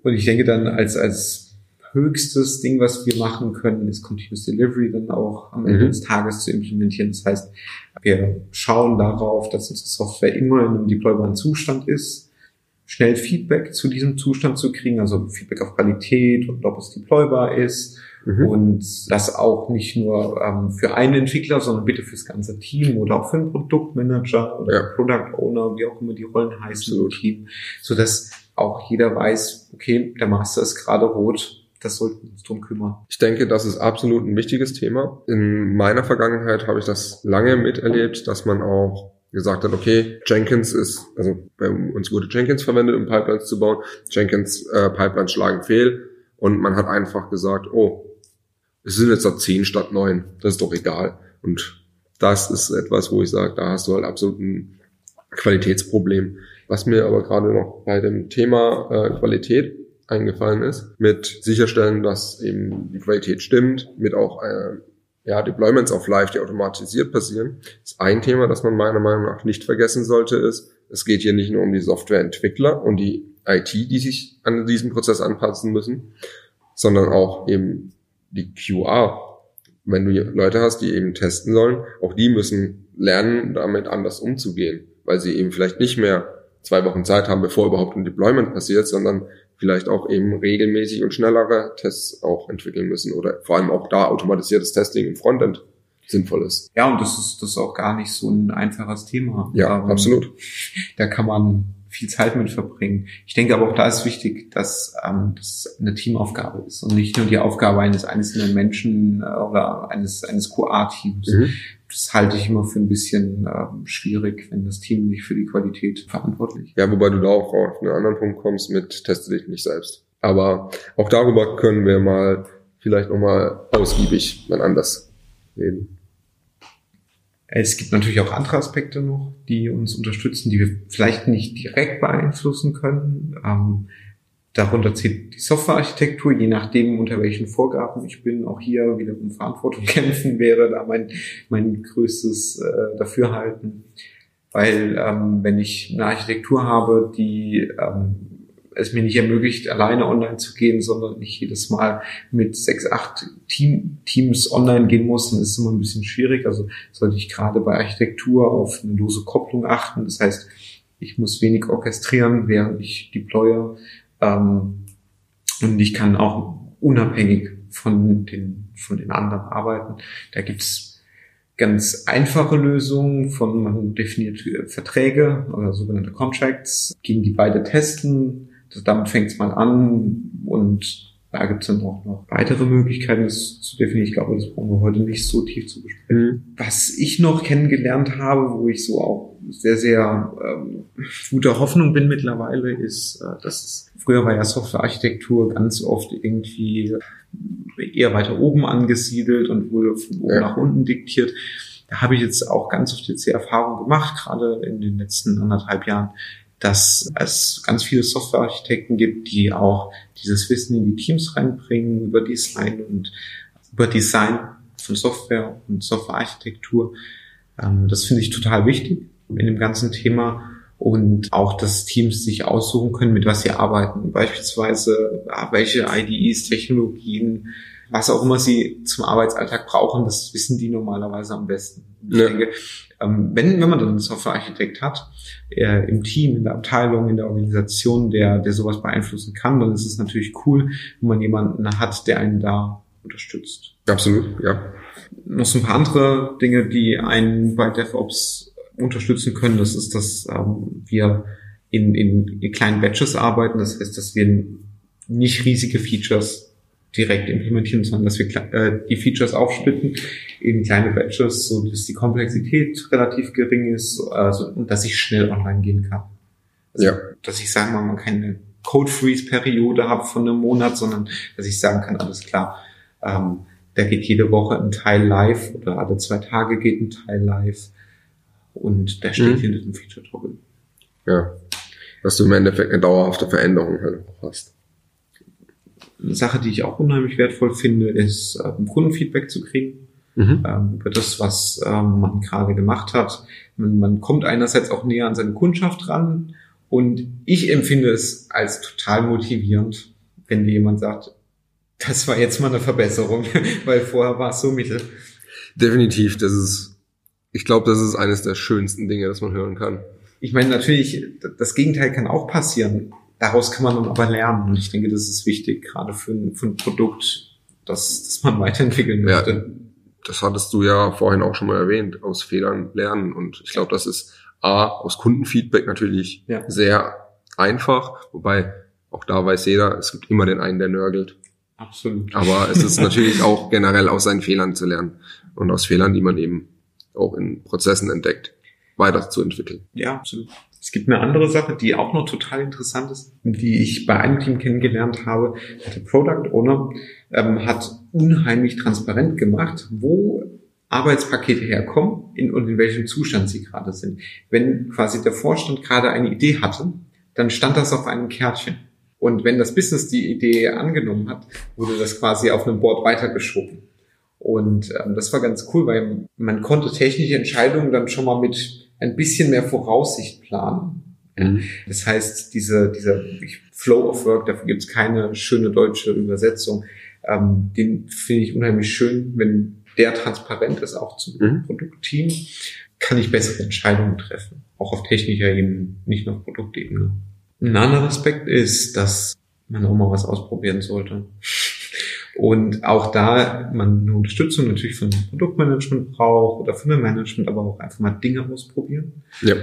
und ich denke dann als, als höchstes Ding, was wir machen können, ist Continuous Delivery dann auch am Ende mhm. des Tages zu implementieren. Das heißt, wir schauen darauf, dass unsere Software immer in einem deploybaren Zustand ist, schnell Feedback zu diesem Zustand zu kriegen, also Feedback auf Qualität und ob es deploybar ist Mhm. Und das auch nicht nur ähm, für einen Entwickler, sondern bitte fürs ganze Team oder auch für einen Produktmanager oder ja. Product Owner, wie auch immer die Rollen heißen im Team, so dass auch jeder weiß, okay, der Master ist gerade rot, das sollten wir uns drum kümmern. Ich denke, das ist absolut ein wichtiges Thema. In meiner Vergangenheit habe ich das lange miterlebt, dass man auch gesagt hat, okay, Jenkins ist, also bei uns wurde Jenkins verwendet, um Pipelines zu bauen. Jenkins äh, Pipelines schlagen fehl und man hat einfach gesagt, oh, es sind jetzt da zehn statt neun. Das ist doch egal. Und das ist etwas, wo ich sage, da hast du halt absolut ein Qualitätsproblem. Was mir aber gerade noch bei dem Thema äh, Qualität eingefallen ist, mit sicherstellen, dass eben die Qualität stimmt, mit auch äh, ja, Deployments auf Live, die automatisiert passieren, ist ein Thema, das man meiner Meinung nach nicht vergessen sollte, ist, es geht hier nicht nur um die Softwareentwickler und die IT, die sich an diesen Prozess anpassen müssen, sondern auch eben die QA. Wenn du Leute hast, die eben testen sollen, auch die müssen lernen, damit anders umzugehen, weil sie eben vielleicht nicht mehr zwei Wochen Zeit haben, bevor überhaupt ein Deployment passiert, sondern vielleicht auch eben regelmäßig und schnellere Tests auch entwickeln müssen oder vor allem auch da automatisiertes Testing im Frontend sinnvoll ist. Ja, und das ist, das ist auch gar nicht so ein einfaches Thema. Ja, Aber absolut. Da kann man viel Zeit mit verbringen. Ich denke aber auch da ist wichtig, dass ähm, das eine Teamaufgabe ist und nicht nur die Aufgabe eines einzelnen Menschen äh, oder eines, eines QA-Teams. Mhm. Das halte ich immer für ein bisschen äh, schwierig, wenn das Team nicht für die Qualität verantwortlich ist. Ja, wobei du da auch auf einen anderen Punkt kommst mit teste dich nicht selbst. Aber auch darüber können wir mal vielleicht nochmal ausgiebig mal anders reden. Es gibt natürlich auch andere Aspekte noch, die uns unterstützen, die wir vielleicht nicht direkt beeinflussen können. Ähm, darunter zählt die Softwarearchitektur, je nachdem, unter welchen Vorgaben ich bin. Auch hier wieder um Verantwortung kämpfen wäre da mein, mein größtes äh, Dafürhalten. Weil ähm, wenn ich eine Architektur habe, die ähm, es mir nicht ermöglicht, alleine online zu gehen, sondern ich jedes Mal mit sechs, acht Team, Teams online gehen muss, dann ist es immer ein bisschen schwierig. Also sollte ich gerade bei Architektur auf eine lose Kopplung achten. Das heißt, ich muss wenig orchestrieren, während ich deploye. Ähm, und ich kann auch unabhängig von den, von den anderen arbeiten. Da gibt's ganz einfache Lösungen von, man definiert Verträge oder sogenannte Contracts, gegen die beide testen, damit fängt es mal an und da gibt es dann auch noch weitere Möglichkeiten, das zu definieren. Ich glaube, das brauchen wir heute nicht so tief zu besprechen. Mhm. Was ich noch kennengelernt habe, wo ich so auch sehr, sehr ähm, guter Hoffnung bin mittlerweile, ist, äh, dass es, früher war ja Softwarearchitektur ganz oft irgendwie eher weiter oben angesiedelt und wurde von oben ja. nach unten diktiert. Da habe ich jetzt auch ganz oft jetzt die Erfahrung gemacht, gerade in den letzten anderthalb Jahren, dass es ganz viele Softwarearchitekten gibt, die auch dieses Wissen in die Teams reinbringen über Design und über Design von Software und Softwarearchitektur. Ähm, das finde ich total wichtig in dem ganzen Thema und auch, dass Teams sich aussuchen können, mit was sie arbeiten. Beispielsweise, welche IDEs, Technologien, was auch immer sie zum Arbeitsalltag brauchen, das wissen die normalerweise am besten. Ich ja. denke, ähm, wenn, wenn man dann einen Softwarearchitekt hat, äh, im Team, in der Abteilung, in der Organisation, der, der sowas beeinflussen kann, dann ist es natürlich cool, wenn man jemanden hat, der einen da unterstützt. Absolut, ja. Noch so ein paar andere Dinge, die einen bei DevOps unterstützen können, das ist, dass ähm, wir in, in, in kleinen Batches arbeiten. Das heißt, dass wir nicht riesige Features direkt implementieren, sondern dass wir äh, die Features aufsplitten in kleine Batches, so dass die Komplexität relativ gering ist also, und dass ich schnell online gehen kann. Also, ja. Dass ich sagen wir mal keine Code Freeze Periode habe von einem Monat, sondern dass ich sagen kann, alles klar, ähm, da geht jede Woche ein Teil live oder alle zwei Tage geht ein Teil live und der steht mhm. hinter dem Feature Toggle. Ja. Dass du im Endeffekt eine dauerhafte Veränderung hast. Eine Sache, die ich auch unheimlich wertvoll finde, ist ähm, Kundenfeedback zu kriegen mhm. ähm, über das, was ähm, man gerade gemacht hat. Man, man kommt einerseits auch näher an seine Kundschaft ran und ich empfinde es als total motivierend, wenn dir jemand sagt, das war jetzt mal eine Verbesserung, weil vorher war es so mittel. Definitiv, das ist, ich glaube, das ist eines der schönsten Dinge, das man hören kann. Ich meine, natürlich, das Gegenteil kann auch passieren daraus kann man dann aber lernen. Und ich denke, das ist wichtig, gerade für ein, für ein Produkt, das, das man weiterentwickeln möchte. Ja, das hattest du ja vorhin auch schon mal erwähnt, aus Fehlern lernen. Und ich glaube, das ist A, aus Kundenfeedback natürlich ja. sehr einfach, wobei auch da weiß jeder, es gibt immer den einen, der nörgelt. Absolut. Aber es ist natürlich auch generell aus seinen Fehlern zu lernen und aus Fehlern, die man eben auch in Prozessen entdeckt, weiterzuentwickeln. Ja, absolut. Es gibt eine andere Sache, die auch noch total interessant ist, die ich bei einem Team kennengelernt habe. Der Product Owner ähm, hat unheimlich transparent gemacht, wo Arbeitspakete herkommen in, und in welchem Zustand sie gerade sind. Wenn quasi der Vorstand gerade eine Idee hatte, dann stand das auf einem Kärtchen. Und wenn das Business die Idee angenommen hat, wurde das quasi auf einem Board weitergeschoben. Und ähm, das war ganz cool, weil man konnte technische Entscheidungen dann schon mal mit ein bisschen mehr Voraussicht planen. Mhm. Das heißt, diese, dieser Flow of Work, dafür gibt es keine schöne deutsche Übersetzung. Ähm, den finde ich unheimlich schön, wenn der transparent ist, auch zum mhm. Produktteam, kann ich bessere Entscheidungen treffen. Auch auf technischer Ebene, nicht nur auf Produktebene. Ein anderer Aspekt ist, dass man auch mal was ausprobieren sollte. Und auch da man eine Unterstützung natürlich von Produktmanagement braucht oder von dem Management, aber auch einfach mal Dinge ausprobieren. Ja.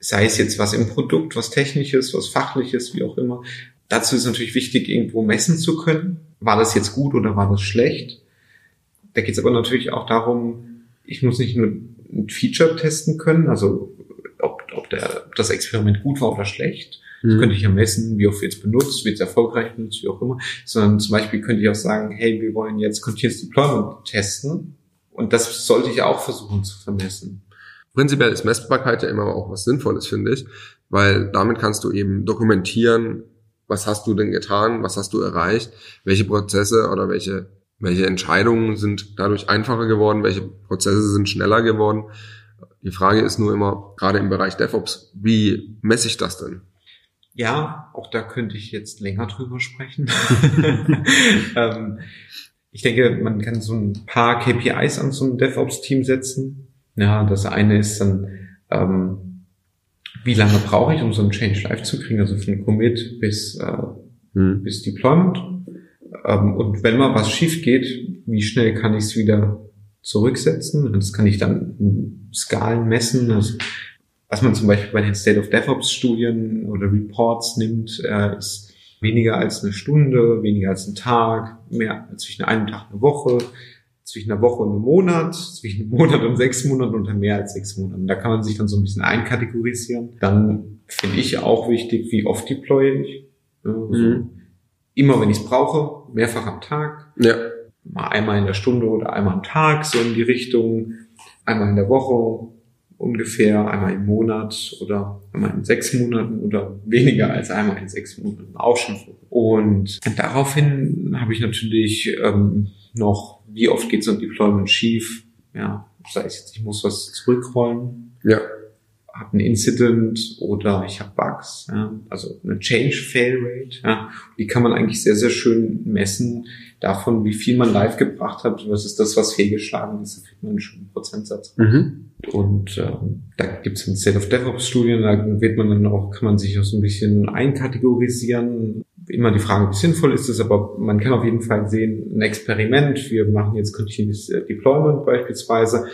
Sei es jetzt was im Produkt, was technisches, was fachliches, wie auch immer. Dazu ist natürlich wichtig, irgendwo messen zu können. War das jetzt gut oder war das schlecht? Da geht es aber natürlich auch darum, ich muss nicht nur ein Feature testen können, also ob, ob, der, ob das Experiment gut war oder schlecht, das mhm. könnte ich ja messen, wie oft wird es benutzt, wird es erfolgreich benutzt, wie auch immer. Sondern zum Beispiel könnte ich auch sagen, hey, wir wollen jetzt Continuous Deployment testen. Und das sollte ich auch versuchen zu vermessen. Prinzipiell ist Messbarkeit ja immer auch was Sinnvolles, finde ich, weil damit kannst du eben dokumentieren, was hast du denn getan, was hast du erreicht, welche Prozesse oder welche, welche Entscheidungen sind dadurch einfacher geworden, welche Prozesse sind schneller geworden. Die Frage ist nur immer, gerade im Bereich DevOps, wie messe ich das denn? Ja, auch da könnte ich jetzt länger drüber sprechen. ähm, ich denke, man kann so ein paar KPIs an so ein DevOps-Team setzen. Ja, das eine ist dann, ähm, wie lange brauche ich, um so ein Change live zu kriegen, also von Commit bis, äh, hm. bis Deployment. Ähm, und wenn mal was schief geht, wie schnell kann ich es wieder zurücksetzen? Das kann ich dann in Skalen messen. Also was man zum Beispiel bei den State of DevOps Studien oder Reports nimmt, äh, ist weniger als eine Stunde, weniger als ein Tag, mehr zwischen einem Tag und einer Woche, zwischen einer Woche und einem Monat, zwischen einem Monat und sechs Monaten und dann mehr als sechs Monaten. Da kann man sich dann so ein bisschen einkategorisieren. Dann finde ich auch wichtig, wie oft deploye ich. Also mhm. Immer wenn ich es brauche, mehrfach am Tag. Ja. Mal einmal in der Stunde oder einmal am Tag, so in die Richtung. Einmal in der Woche ungefähr einmal im Monat oder einmal in sechs Monaten oder weniger als einmal in sechs Monaten auch schon. Und daraufhin habe ich natürlich ähm, noch, wie oft geht so ein Deployment schief? Ja, sei es jetzt, ich muss was zurückrollen. Ja. Habe ein Incident oder ich habe Bugs, ja, also eine Change Fail Rate. Ja, die kann man eigentlich sehr, sehr schön messen davon, wie viel man live gebracht hat. Was ist das, was fehlgeschlagen ist? Da kriegt man einen Prozentsatz. Mhm. Und ähm, da gibt es ein Set of DevOps-Studien, da wird man dann auch, kann man sich auch so ein bisschen einkategorisieren. Immer die Frage, wie sinnvoll ist es, aber man kann auf jeden Fall sehen, ein Experiment, wir machen jetzt Continuous Deployment beispielsweise.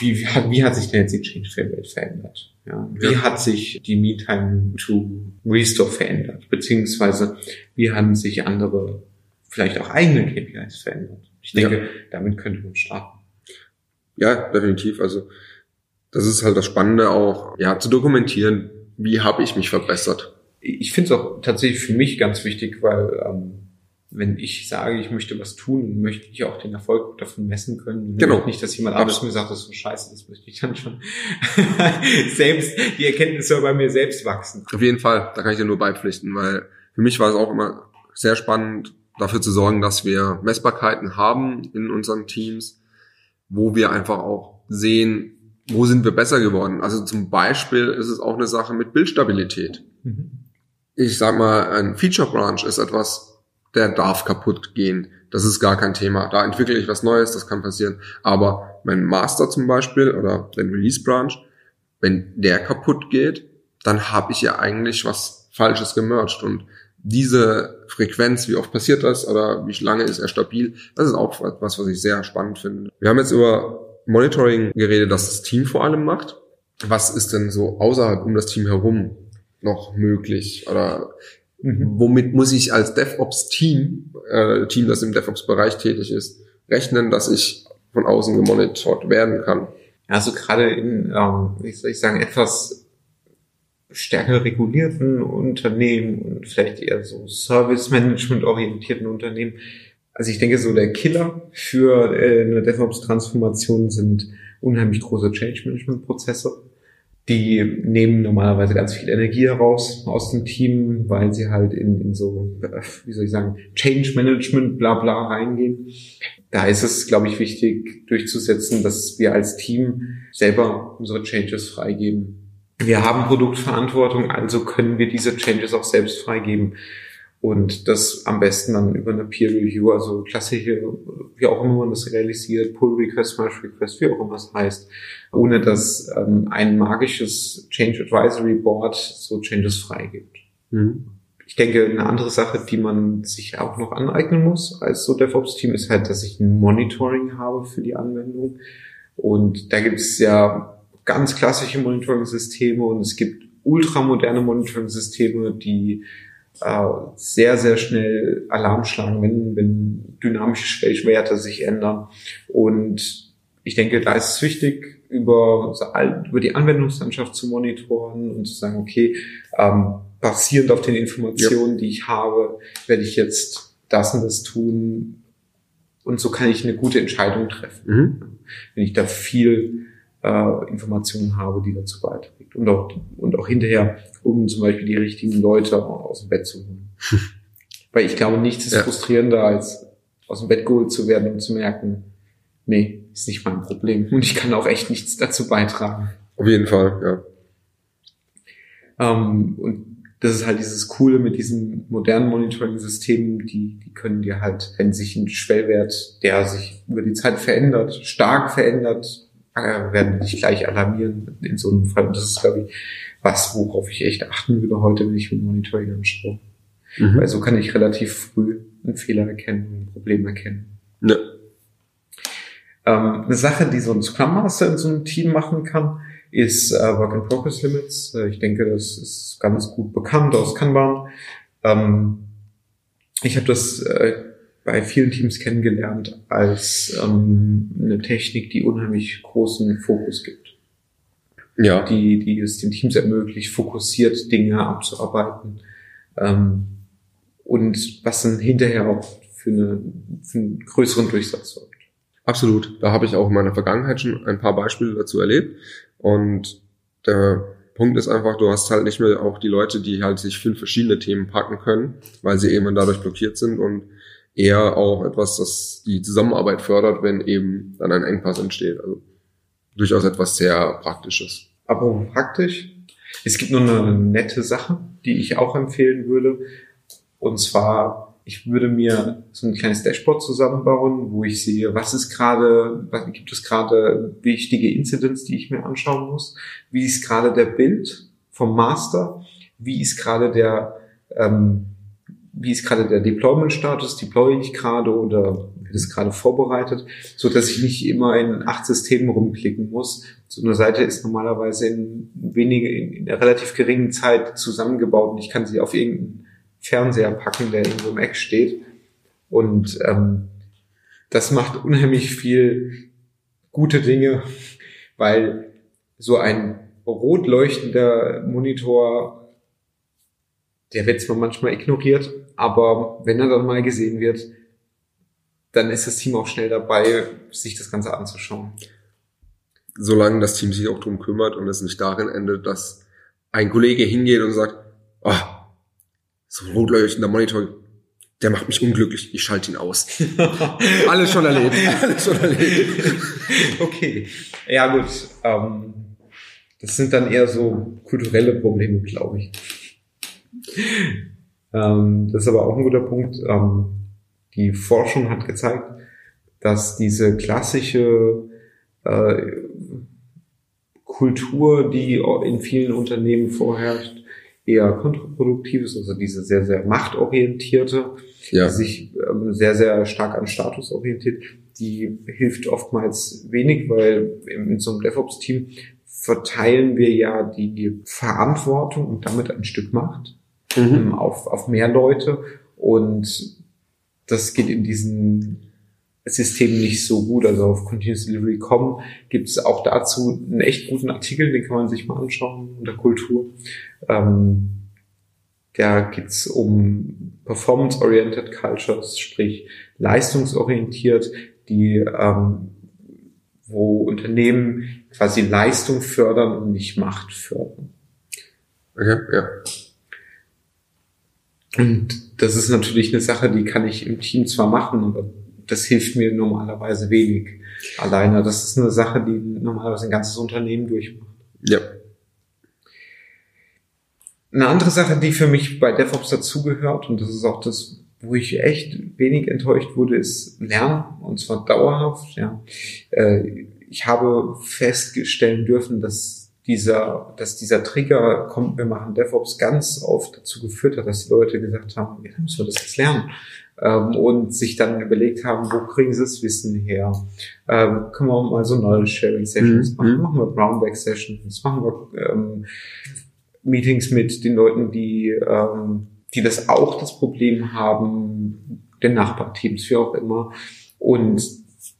Wie, wie, hat, wie hat sich denn jetzt die Change Fail Rate verändert? Ja, wie Ja. hat sich die Mean Time to Restore verändert? Beziehungsweise wie haben sich andere, vielleicht auch eigene KPIs verändert? Ich denke, damit könnte man starten. Ja, definitiv. Also das ist halt das Spannende auch, ja, zu dokumentieren, wie habe ich mich verbessert. ich finde es auch tatsächlich für mich ganz wichtig, weil ähm, wenn ich sage, ich möchte was tun, möchte ich auch den Erfolg davon messen können. Genau. Nicht, dass jemand anderes mir sagt, das ist so scheiße, das möchte ich dann schon selbst, die Erkenntnis soll bei mir selbst wachsen. Auf jeden Fall, da kann ich dir nur beipflichten, weil für mich war es auch immer sehr spannend, dafür zu sorgen, dass wir Messbarkeiten haben in unseren Teams, wo wir einfach auch sehen, wo sind wir besser geworden. Also zum Beispiel ist es auch eine Sache mit Bildstabilität. ich sag mal, ein Feature Branch ist etwas, der darf kaputt gehen. Das ist gar kein Thema. Da entwickle ich was Neues, das kann passieren. Aber mein Master zum Beispiel oder den Release Branch, wenn der kaputt geht, dann habe ich ja eigentlich was Falsches gemerged. Und diese Frequenz, wie oft passiert das oder wie lange ist er stabil, das ist auch was, was ich sehr spannend finde. Wir haben jetzt über Monitoring geredet, das das Team vor allem macht. Was ist denn so außerhalb um das Team herum noch möglich? Oder womit muss ich als DevOps-Team, äh, Team, das im DevOps-Bereich tätig ist, rechnen, dass ich von außen gemonitort werden kann? Also gerade in, ähm, wie soll ich sagen, etwas stärker regulierten Unternehmen und vielleicht eher so Service-Management-orientierten Unternehmen. Also ich denke, so der Killer für äh, eine DevOps-Transformation sind unheimlich große Change-Management-Prozesse. Die nehmen normalerweise ganz viel Energie heraus aus dem Team, weil sie halt in, in so, äh, wie soll ich sagen, Change-Management, bla bla reingehen. Da ist es, glaube ich, wichtig durchzusetzen, dass wir als Team selber unsere Changes freigeben. Wir haben Produktverantwortung, also können wir diese Changes auch selbst freigeben. Und das am besten dann über eine Peer Review, also klassische, wie auch immer man das realisiert, Pull Request, Merge Request, wie auch immer es heißt, ohne dass ähm, ein magisches Change Advisory Board so Changes freigibt. Ich denke, eine andere Sache, die man sich auch noch aneignen muss als so DevOps-Team, ist halt, dass ich ein Monitoring habe für die Anwendung. Und da gibt es ja ganz klassische Monitoring-Systeme und es gibt ultramoderne Monitoring-Systeme, die äh, sehr, sehr schnell Alarm schlagen, wenn, wenn dynamische Schwellwerte sich ändern. Und ich denke, da ist es wichtig, über, über die Anwendungslandschaft zu monitoren und zu sagen, okay, ähm, basierend auf den Informationen, die ich habe, werde ich jetzt das und das tun. Und so kann ich eine gute Entscheidung treffen. Mhm. Wenn ich da viel äh, Informationen habe, die dazu beiträgt. Und auch, und auch hinterher, um zum Beispiel die richtigen Leute aus dem Bett zu holen. Weil ich glaube, nichts ist Ja. frustrierender, als aus dem Bett geholt zu werden und zu merken, nee, ist nicht mein Problem. Und ich kann auch echt nichts dazu beitragen. Auf jeden Fall, ja. Ähm, und das ist halt dieses Coole mit diesen modernen Monitoring-Systemen, die, die können dir halt, wenn sich ein Schwellwert, der sich über die Zeit verändert, stark verändert, äh, werden dich gleich alarmieren in so einem Fall. Und das ist, glaube ich, was, worauf ich echt achten würde heute, wenn ich mir Monitoring anschaue. Mhm. Weil so kann ich relativ früh einen Fehler erkennen, ein Problem erkennen. Ja. Ähm, eine Sache, die so ein Scrum Master in so einem Team machen kann, ist äh, Work in Progress Limits. Äh, ich denke, das ist ganz gut bekannt aus Kanban. Ähm, ich habe das äh, bei vielen Teams kennengelernt als ähm, eine Technik, die unheimlich großen Fokus gibt, Ja. die, die es den Teams ermöglicht, fokussiert Dinge abzuarbeiten ähm, und was dann hinterher auch für, eine, für einen größeren Durchsatz sorgt. Absolut. Da habe ich auch in meiner Vergangenheit schon ein paar Beispiele dazu erlebt. Und der Punkt ist einfach, du hast halt nicht mehr auch die Leute, die halt sich fünf verschiedene Themen packen können, weil sie eben dadurch blockiert sind und eher auch etwas, das die Zusammenarbeit fördert, wenn eben dann ein Engpass entsteht. Also durchaus etwas sehr Praktisches. Aber praktisch, es gibt nur eine nette Sache, die ich auch empfehlen würde. Und zwar ich würde mir so ein kleines Dashboard zusammenbauen, wo ich sehe, was ist gerade, was gibt es gerade wichtige Incidents, die ich mir anschauen muss, wie ist gerade der Bild vom Master, wie ist gerade der, ähm, wie ist gerade der Deployment-Status, deploy ich gerade oder es gerade vorbereitet, so dass ich nicht immer in acht Systemen rumklicken muss. So eine Seite ist normalerweise in wenige, in, in einer relativ geringen Zeit zusammengebaut und ich kann sie auf irgendeinen Fernseher packen, der irgendwo im Eck steht. Und ähm, das macht unheimlich viel gute Dinge, weil so ein rot leuchtender Monitor, der wird zwar manchmal ignoriert, aber wenn er dann mal gesehen wird, dann ist das Team auch schnell dabei, sich das Ganze anzuschauen. Solange das Team sich auch drum kümmert und es nicht darin endet, dass ein Kollege hingeht und sagt, oh, so ein rotleuchtender Monitor, der macht mich unglücklich, ich schalte ihn aus. Alles schon erlebt. Alles schon erlebt. okay. Ja, gut. Ähm, das sind dann eher so kulturelle Probleme, glaube ich. Ähm, das ist aber auch ein guter Punkt. Ähm, die Forschung hat gezeigt, dass diese klassische äh, Kultur, die in vielen Unternehmen vorherrscht, eher kontraproduktiv ist, also diese sehr, sehr machtorientierte, ja. die sich ähm, sehr, sehr stark an Status orientiert, die hilft oftmals wenig, weil in so einem DevOps-Team verteilen wir ja die Verantwortung und damit ein Stück Macht mhm. ähm, auf, auf mehr Leute und das geht in diesen System nicht so gut. Also auf Continuous Delivery.com gibt es auch dazu einen echt guten Artikel, den kann man sich mal anschauen unter Kultur. Ähm, da geht's um Performance-Oriented Cultures, sprich leistungsorientiert, die ähm, wo Unternehmen quasi Leistung fördern und nicht Macht fördern. Okay, ja. Und das ist natürlich eine Sache, die kann ich im Team zwar machen, aber das hilft mir normalerweise wenig alleine. Das ist eine Sache, die normalerweise ein ganzes Unternehmen durchmacht. Ja. Eine andere Sache, die für mich bei DevOps dazugehört, und das ist auch das, wo ich echt wenig enttäuscht wurde, ist Lernen, und zwar dauerhaft. Ja. Äh, ich habe feststellen dürfen, dass dieser, dass dieser Trigger kommt, wir machen DevOps ganz oft dazu geführt hat, dass die Leute gesagt haben, ja, dann müssen wir das jetzt lernen ähm, und sich dann überlegt haben, wo kriegen sie das Wissen her? Ähm, können wir mal so Knowledge-Sharing-Sessions mhm. machen? Machen wir Brownback-Sessions? Machen wir ähm, Meetings mit den Leuten, die, ähm, die das auch das Problem haben, den Nachbarteams, wie auch immer, und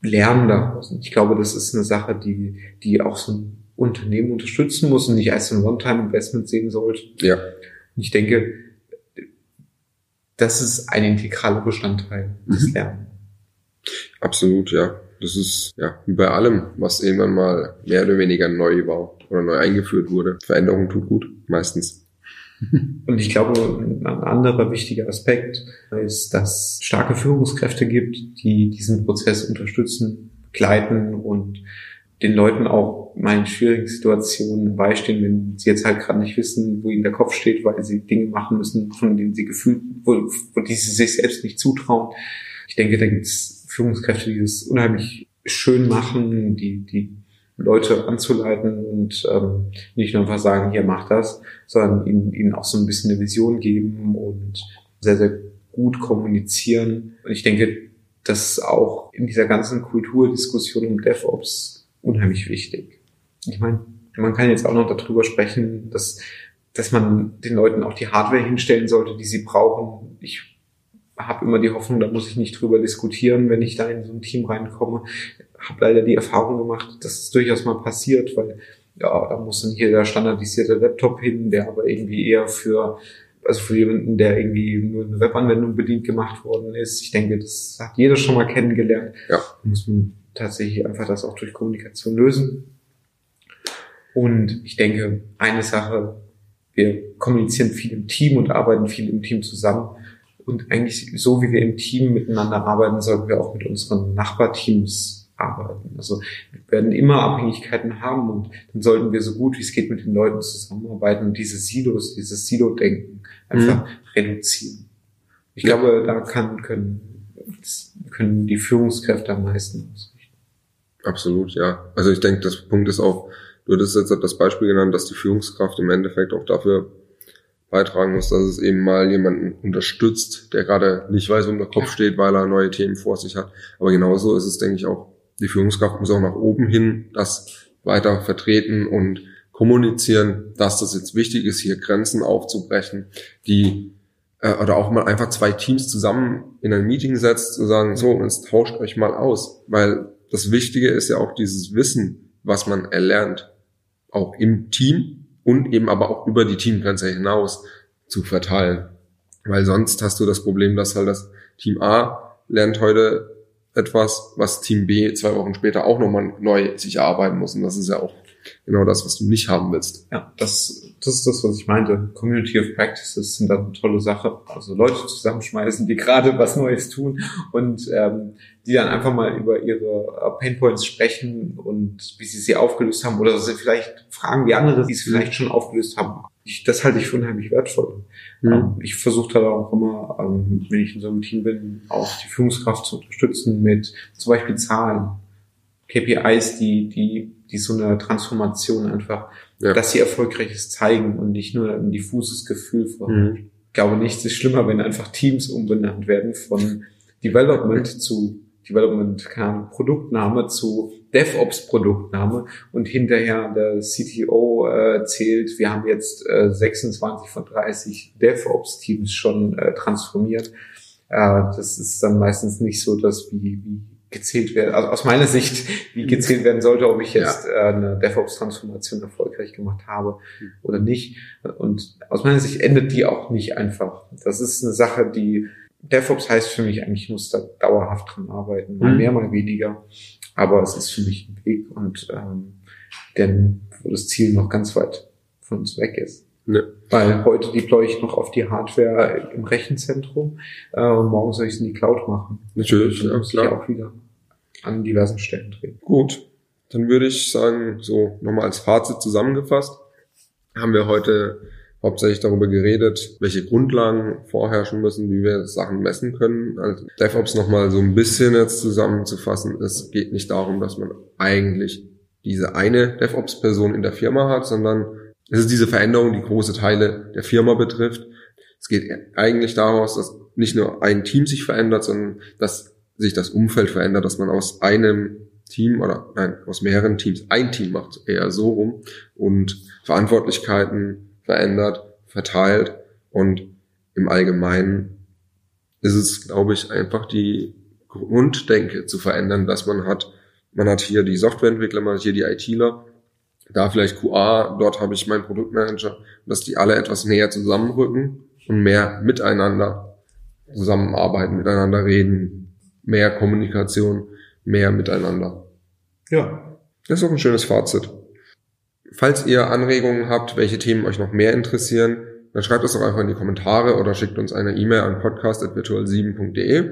lernen daraus. Und ich glaube, das ist eine Sache, die, die auch so ein Unternehmen unterstützen muss und nicht als ein One-Time-Investment sehen sollte. Ja. Und ich denke, das ist ein integraler Bestandteil des mhm. Lernens. Absolut, ja. Das ist ja wie bei allem, was irgendwann mal mehr oder weniger neu war oder neu eingeführt wurde. Veränderung tut gut, meistens. Und ich glaube, ein anderer wichtiger Aspekt ist, dass es starke Führungskräfte gibt, die diesen Prozess unterstützen, begleiten und den Leuten auch mal in schwierigen Situationen beistehen, wenn sie jetzt halt gerade nicht wissen, wo ihnen der Kopf steht, weil sie Dinge machen müssen, von denen sie gefühlt, wo, wo die sie sich selbst nicht zutrauen. Ich denke, da gibt es Führungskräfte, die das unheimlich schön machen, die, die Leute anzuleiten und ähm, nicht nur einfach sagen, hier mach das, sondern ihnen, ihnen auch so ein bisschen eine Vision geben und sehr, sehr gut kommunizieren. Und ich denke, dass auch in dieser ganzen Kulturdiskussion um DevOps unheimlich wichtig. Ich meine, man kann jetzt auch noch darüber sprechen, dass, dass man den Leuten auch die Hardware hinstellen sollte, die sie brauchen. Ich habe immer die Hoffnung, da muss ich nicht drüber diskutieren, wenn ich da in so ein Team reinkomme. Habe leider die Erfahrung gemacht, dass es durchaus mal passiert, weil ja, da muss dann hier der standardisierte Laptop hin, der aber irgendwie eher für also für jemanden, der irgendwie nur eine Webanwendung bedient gemacht worden ist. Ich denke, das hat jeder schon mal kennengelernt. Ja. Da muss man tatsächlich einfach das auch durch Kommunikation lösen. Und ich denke, eine Sache, wir kommunizieren viel im Team und arbeiten viel im Team zusammen. Und eigentlich so wie wir im Team miteinander arbeiten, sollten wir auch mit unseren Nachbarteams arbeiten. Also wir werden immer Abhängigkeiten haben und dann sollten wir so gut wie es geht mit den Leuten zusammenarbeiten und diese Silos, dieses Silo-Denken einfach mhm. reduzieren. Ich ja. glaube, da kann, können, können die Führungskräfte am meisten ausrichten. Absolut, ja. Also ich denke, das Punkt ist auch, du hattest jetzt das Beispiel genannt, dass die Führungskraft im Endeffekt auch dafür beitragen muss, dass es eben mal jemanden unterstützt, der gerade nicht weiß, wo der Kopf steht, weil er neue Themen vor sich hat. Aber genauso ist es, denke ich, auch, die Führungskraft muss auch nach oben hin das weiter vertreten und kommunizieren, dass das jetzt wichtig ist, hier Grenzen aufzubrechen, die äh, oder auch mal einfach zwei Teams zusammen in ein Meeting setzt und sagen, so, jetzt tauscht euch mal aus, weil das Wichtige ist ja auch dieses Wissen, was man erlernt, auch im Team und eben aber auch über die Teamgrenze hinaus zu verteilen. Weil sonst hast du das Problem, dass halt das Team A lernt heute etwas, was Team B zwei Wochen später auch nochmal neu sich erarbeiten muss. Und das ist ja auch genau das, was du nicht haben willst. Ja, das, das ist das, was ich meinte. Community of Practices sind dann eine tolle Sache. Also Leute zusammenschmeißen, die gerade was Neues tun und ähm, die dann einfach mal über ihre äh, Painpoints sprechen und wie sie sie aufgelöst haben oder sie vielleicht fragen wie andere, die es vielleicht schon aufgelöst haben. Ich, das halte ich für unheimlich wertvoll. Mhm. Ähm, ich versuche da auch immer, ähm, wenn ich in so einem Team bin, auch die Führungskraft zu unterstützen mit zum Beispiel Zahlen. KPIs, die, die, die so eine Transformation einfach, ja. dass sie Erfolgreiches zeigen und nicht nur ein diffuses Gefühl von, mhm. ich glaube, nichts ist schlimmer, wenn einfach Teams umbenannt werden von Development zu Development, keine Produktname zu DevOps Produktname und hinterher der CTO äh, zählt, wir haben jetzt äh, 26 von 30 DevOps Teams schon äh, transformiert. Äh, das ist dann meistens nicht so, dass wie, wie gezählt werden, also aus meiner Sicht, wie gezählt werden sollte, ob ich jetzt ja. äh, eine DevOps-Transformation erfolgreich gemacht habe oder nicht. Und aus meiner Sicht endet die auch nicht einfach. Das ist eine Sache, die DevOps heißt für mich eigentlich, ich muss da dauerhaft dran arbeiten, mal mhm. mehr, mal weniger. Aber es ist für mich ein Weg und ähm, denn wo das Ziel noch ganz weit von uns weg ist. Ne. Weil heute deploy ich noch auf die Hardware im Rechenzentrum äh, und morgen soll ich es in die Cloud machen. Natürlich, ja, klar. Ich auch wieder an diversen Stellen drehen. Gut, dann würde ich sagen, so nochmal als Fazit zusammengefasst, haben wir heute hauptsächlich darüber geredet, welche Grundlagen vorherrschen müssen, wie wir Sachen messen können. Also DevOps nochmal so ein bisschen jetzt zusammenzufassen. Es geht nicht darum, dass man eigentlich diese eine DevOps-Person in der Firma hat, sondern es ist diese Veränderung, die große Teile der Firma betrifft. Es geht eigentlich daraus, dass nicht nur ein Team sich verändert, sondern dass sich das Umfeld verändert, dass man aus einem Team oder nein, aus mehreren Teams ein Team macht, eher so rum und Verantwortlichkeiten verändert, verteilt und im Allgemeinen ist es, glaube ich, einfach die Grunddenke zu verändern, dass man hat, man hat hier die Softwareentwickler, man hat hier die ITler, da vielleicht QA, dort habe ich meinen Produktmanager, dass die alle etwas näher zusammenrücken und mehr miteinander zusammenarbeiten, miteinander reden, mehr Kommunikation, mehr miteinander. Ja. Das ist auch ein schönes Fazit. Falls ihr Anregungen habt, welche Themen euch noch mehr interessieren, dann schreibt es doch einfach in die Kommentare oder schickt uns eine E-Mail an podcast.virtual7.de.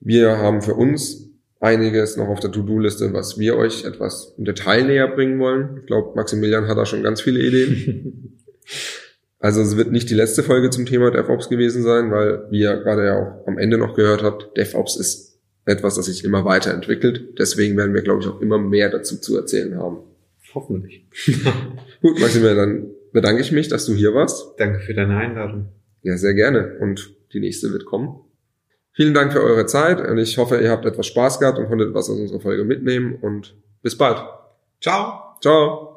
Wir haben für uns einiges noch auf der To-Do-Liste, was wir euch etwas im Detail näher bringen wollen. Ich glaube, Maximilian hat da schon ganz viele Ideen. also es wird nicht die letzte Folge zum Thema DevOps gewesen sein, weil, wie ihr gerade ja auch am Ende noch gehört habt, DevOps ist etwas, das sich immer weiterentwickelt. Deswegen werden wir, glaube ich, auch immer mehr dazu zu erzählen haben. Hoffentlich. Gut, Maximilian, dann bedanke ich mich, dass du hier warst. Danke für deine Einladung. Ja, sehr gerne. Und die nächste wird kommen. Vielen Dank für eure Zeit und ich hoffe, ihr habt etwas Spaß gehabt und konntet was aus unserer Folge mitnehmen und bis bald. Ciao. Ciao.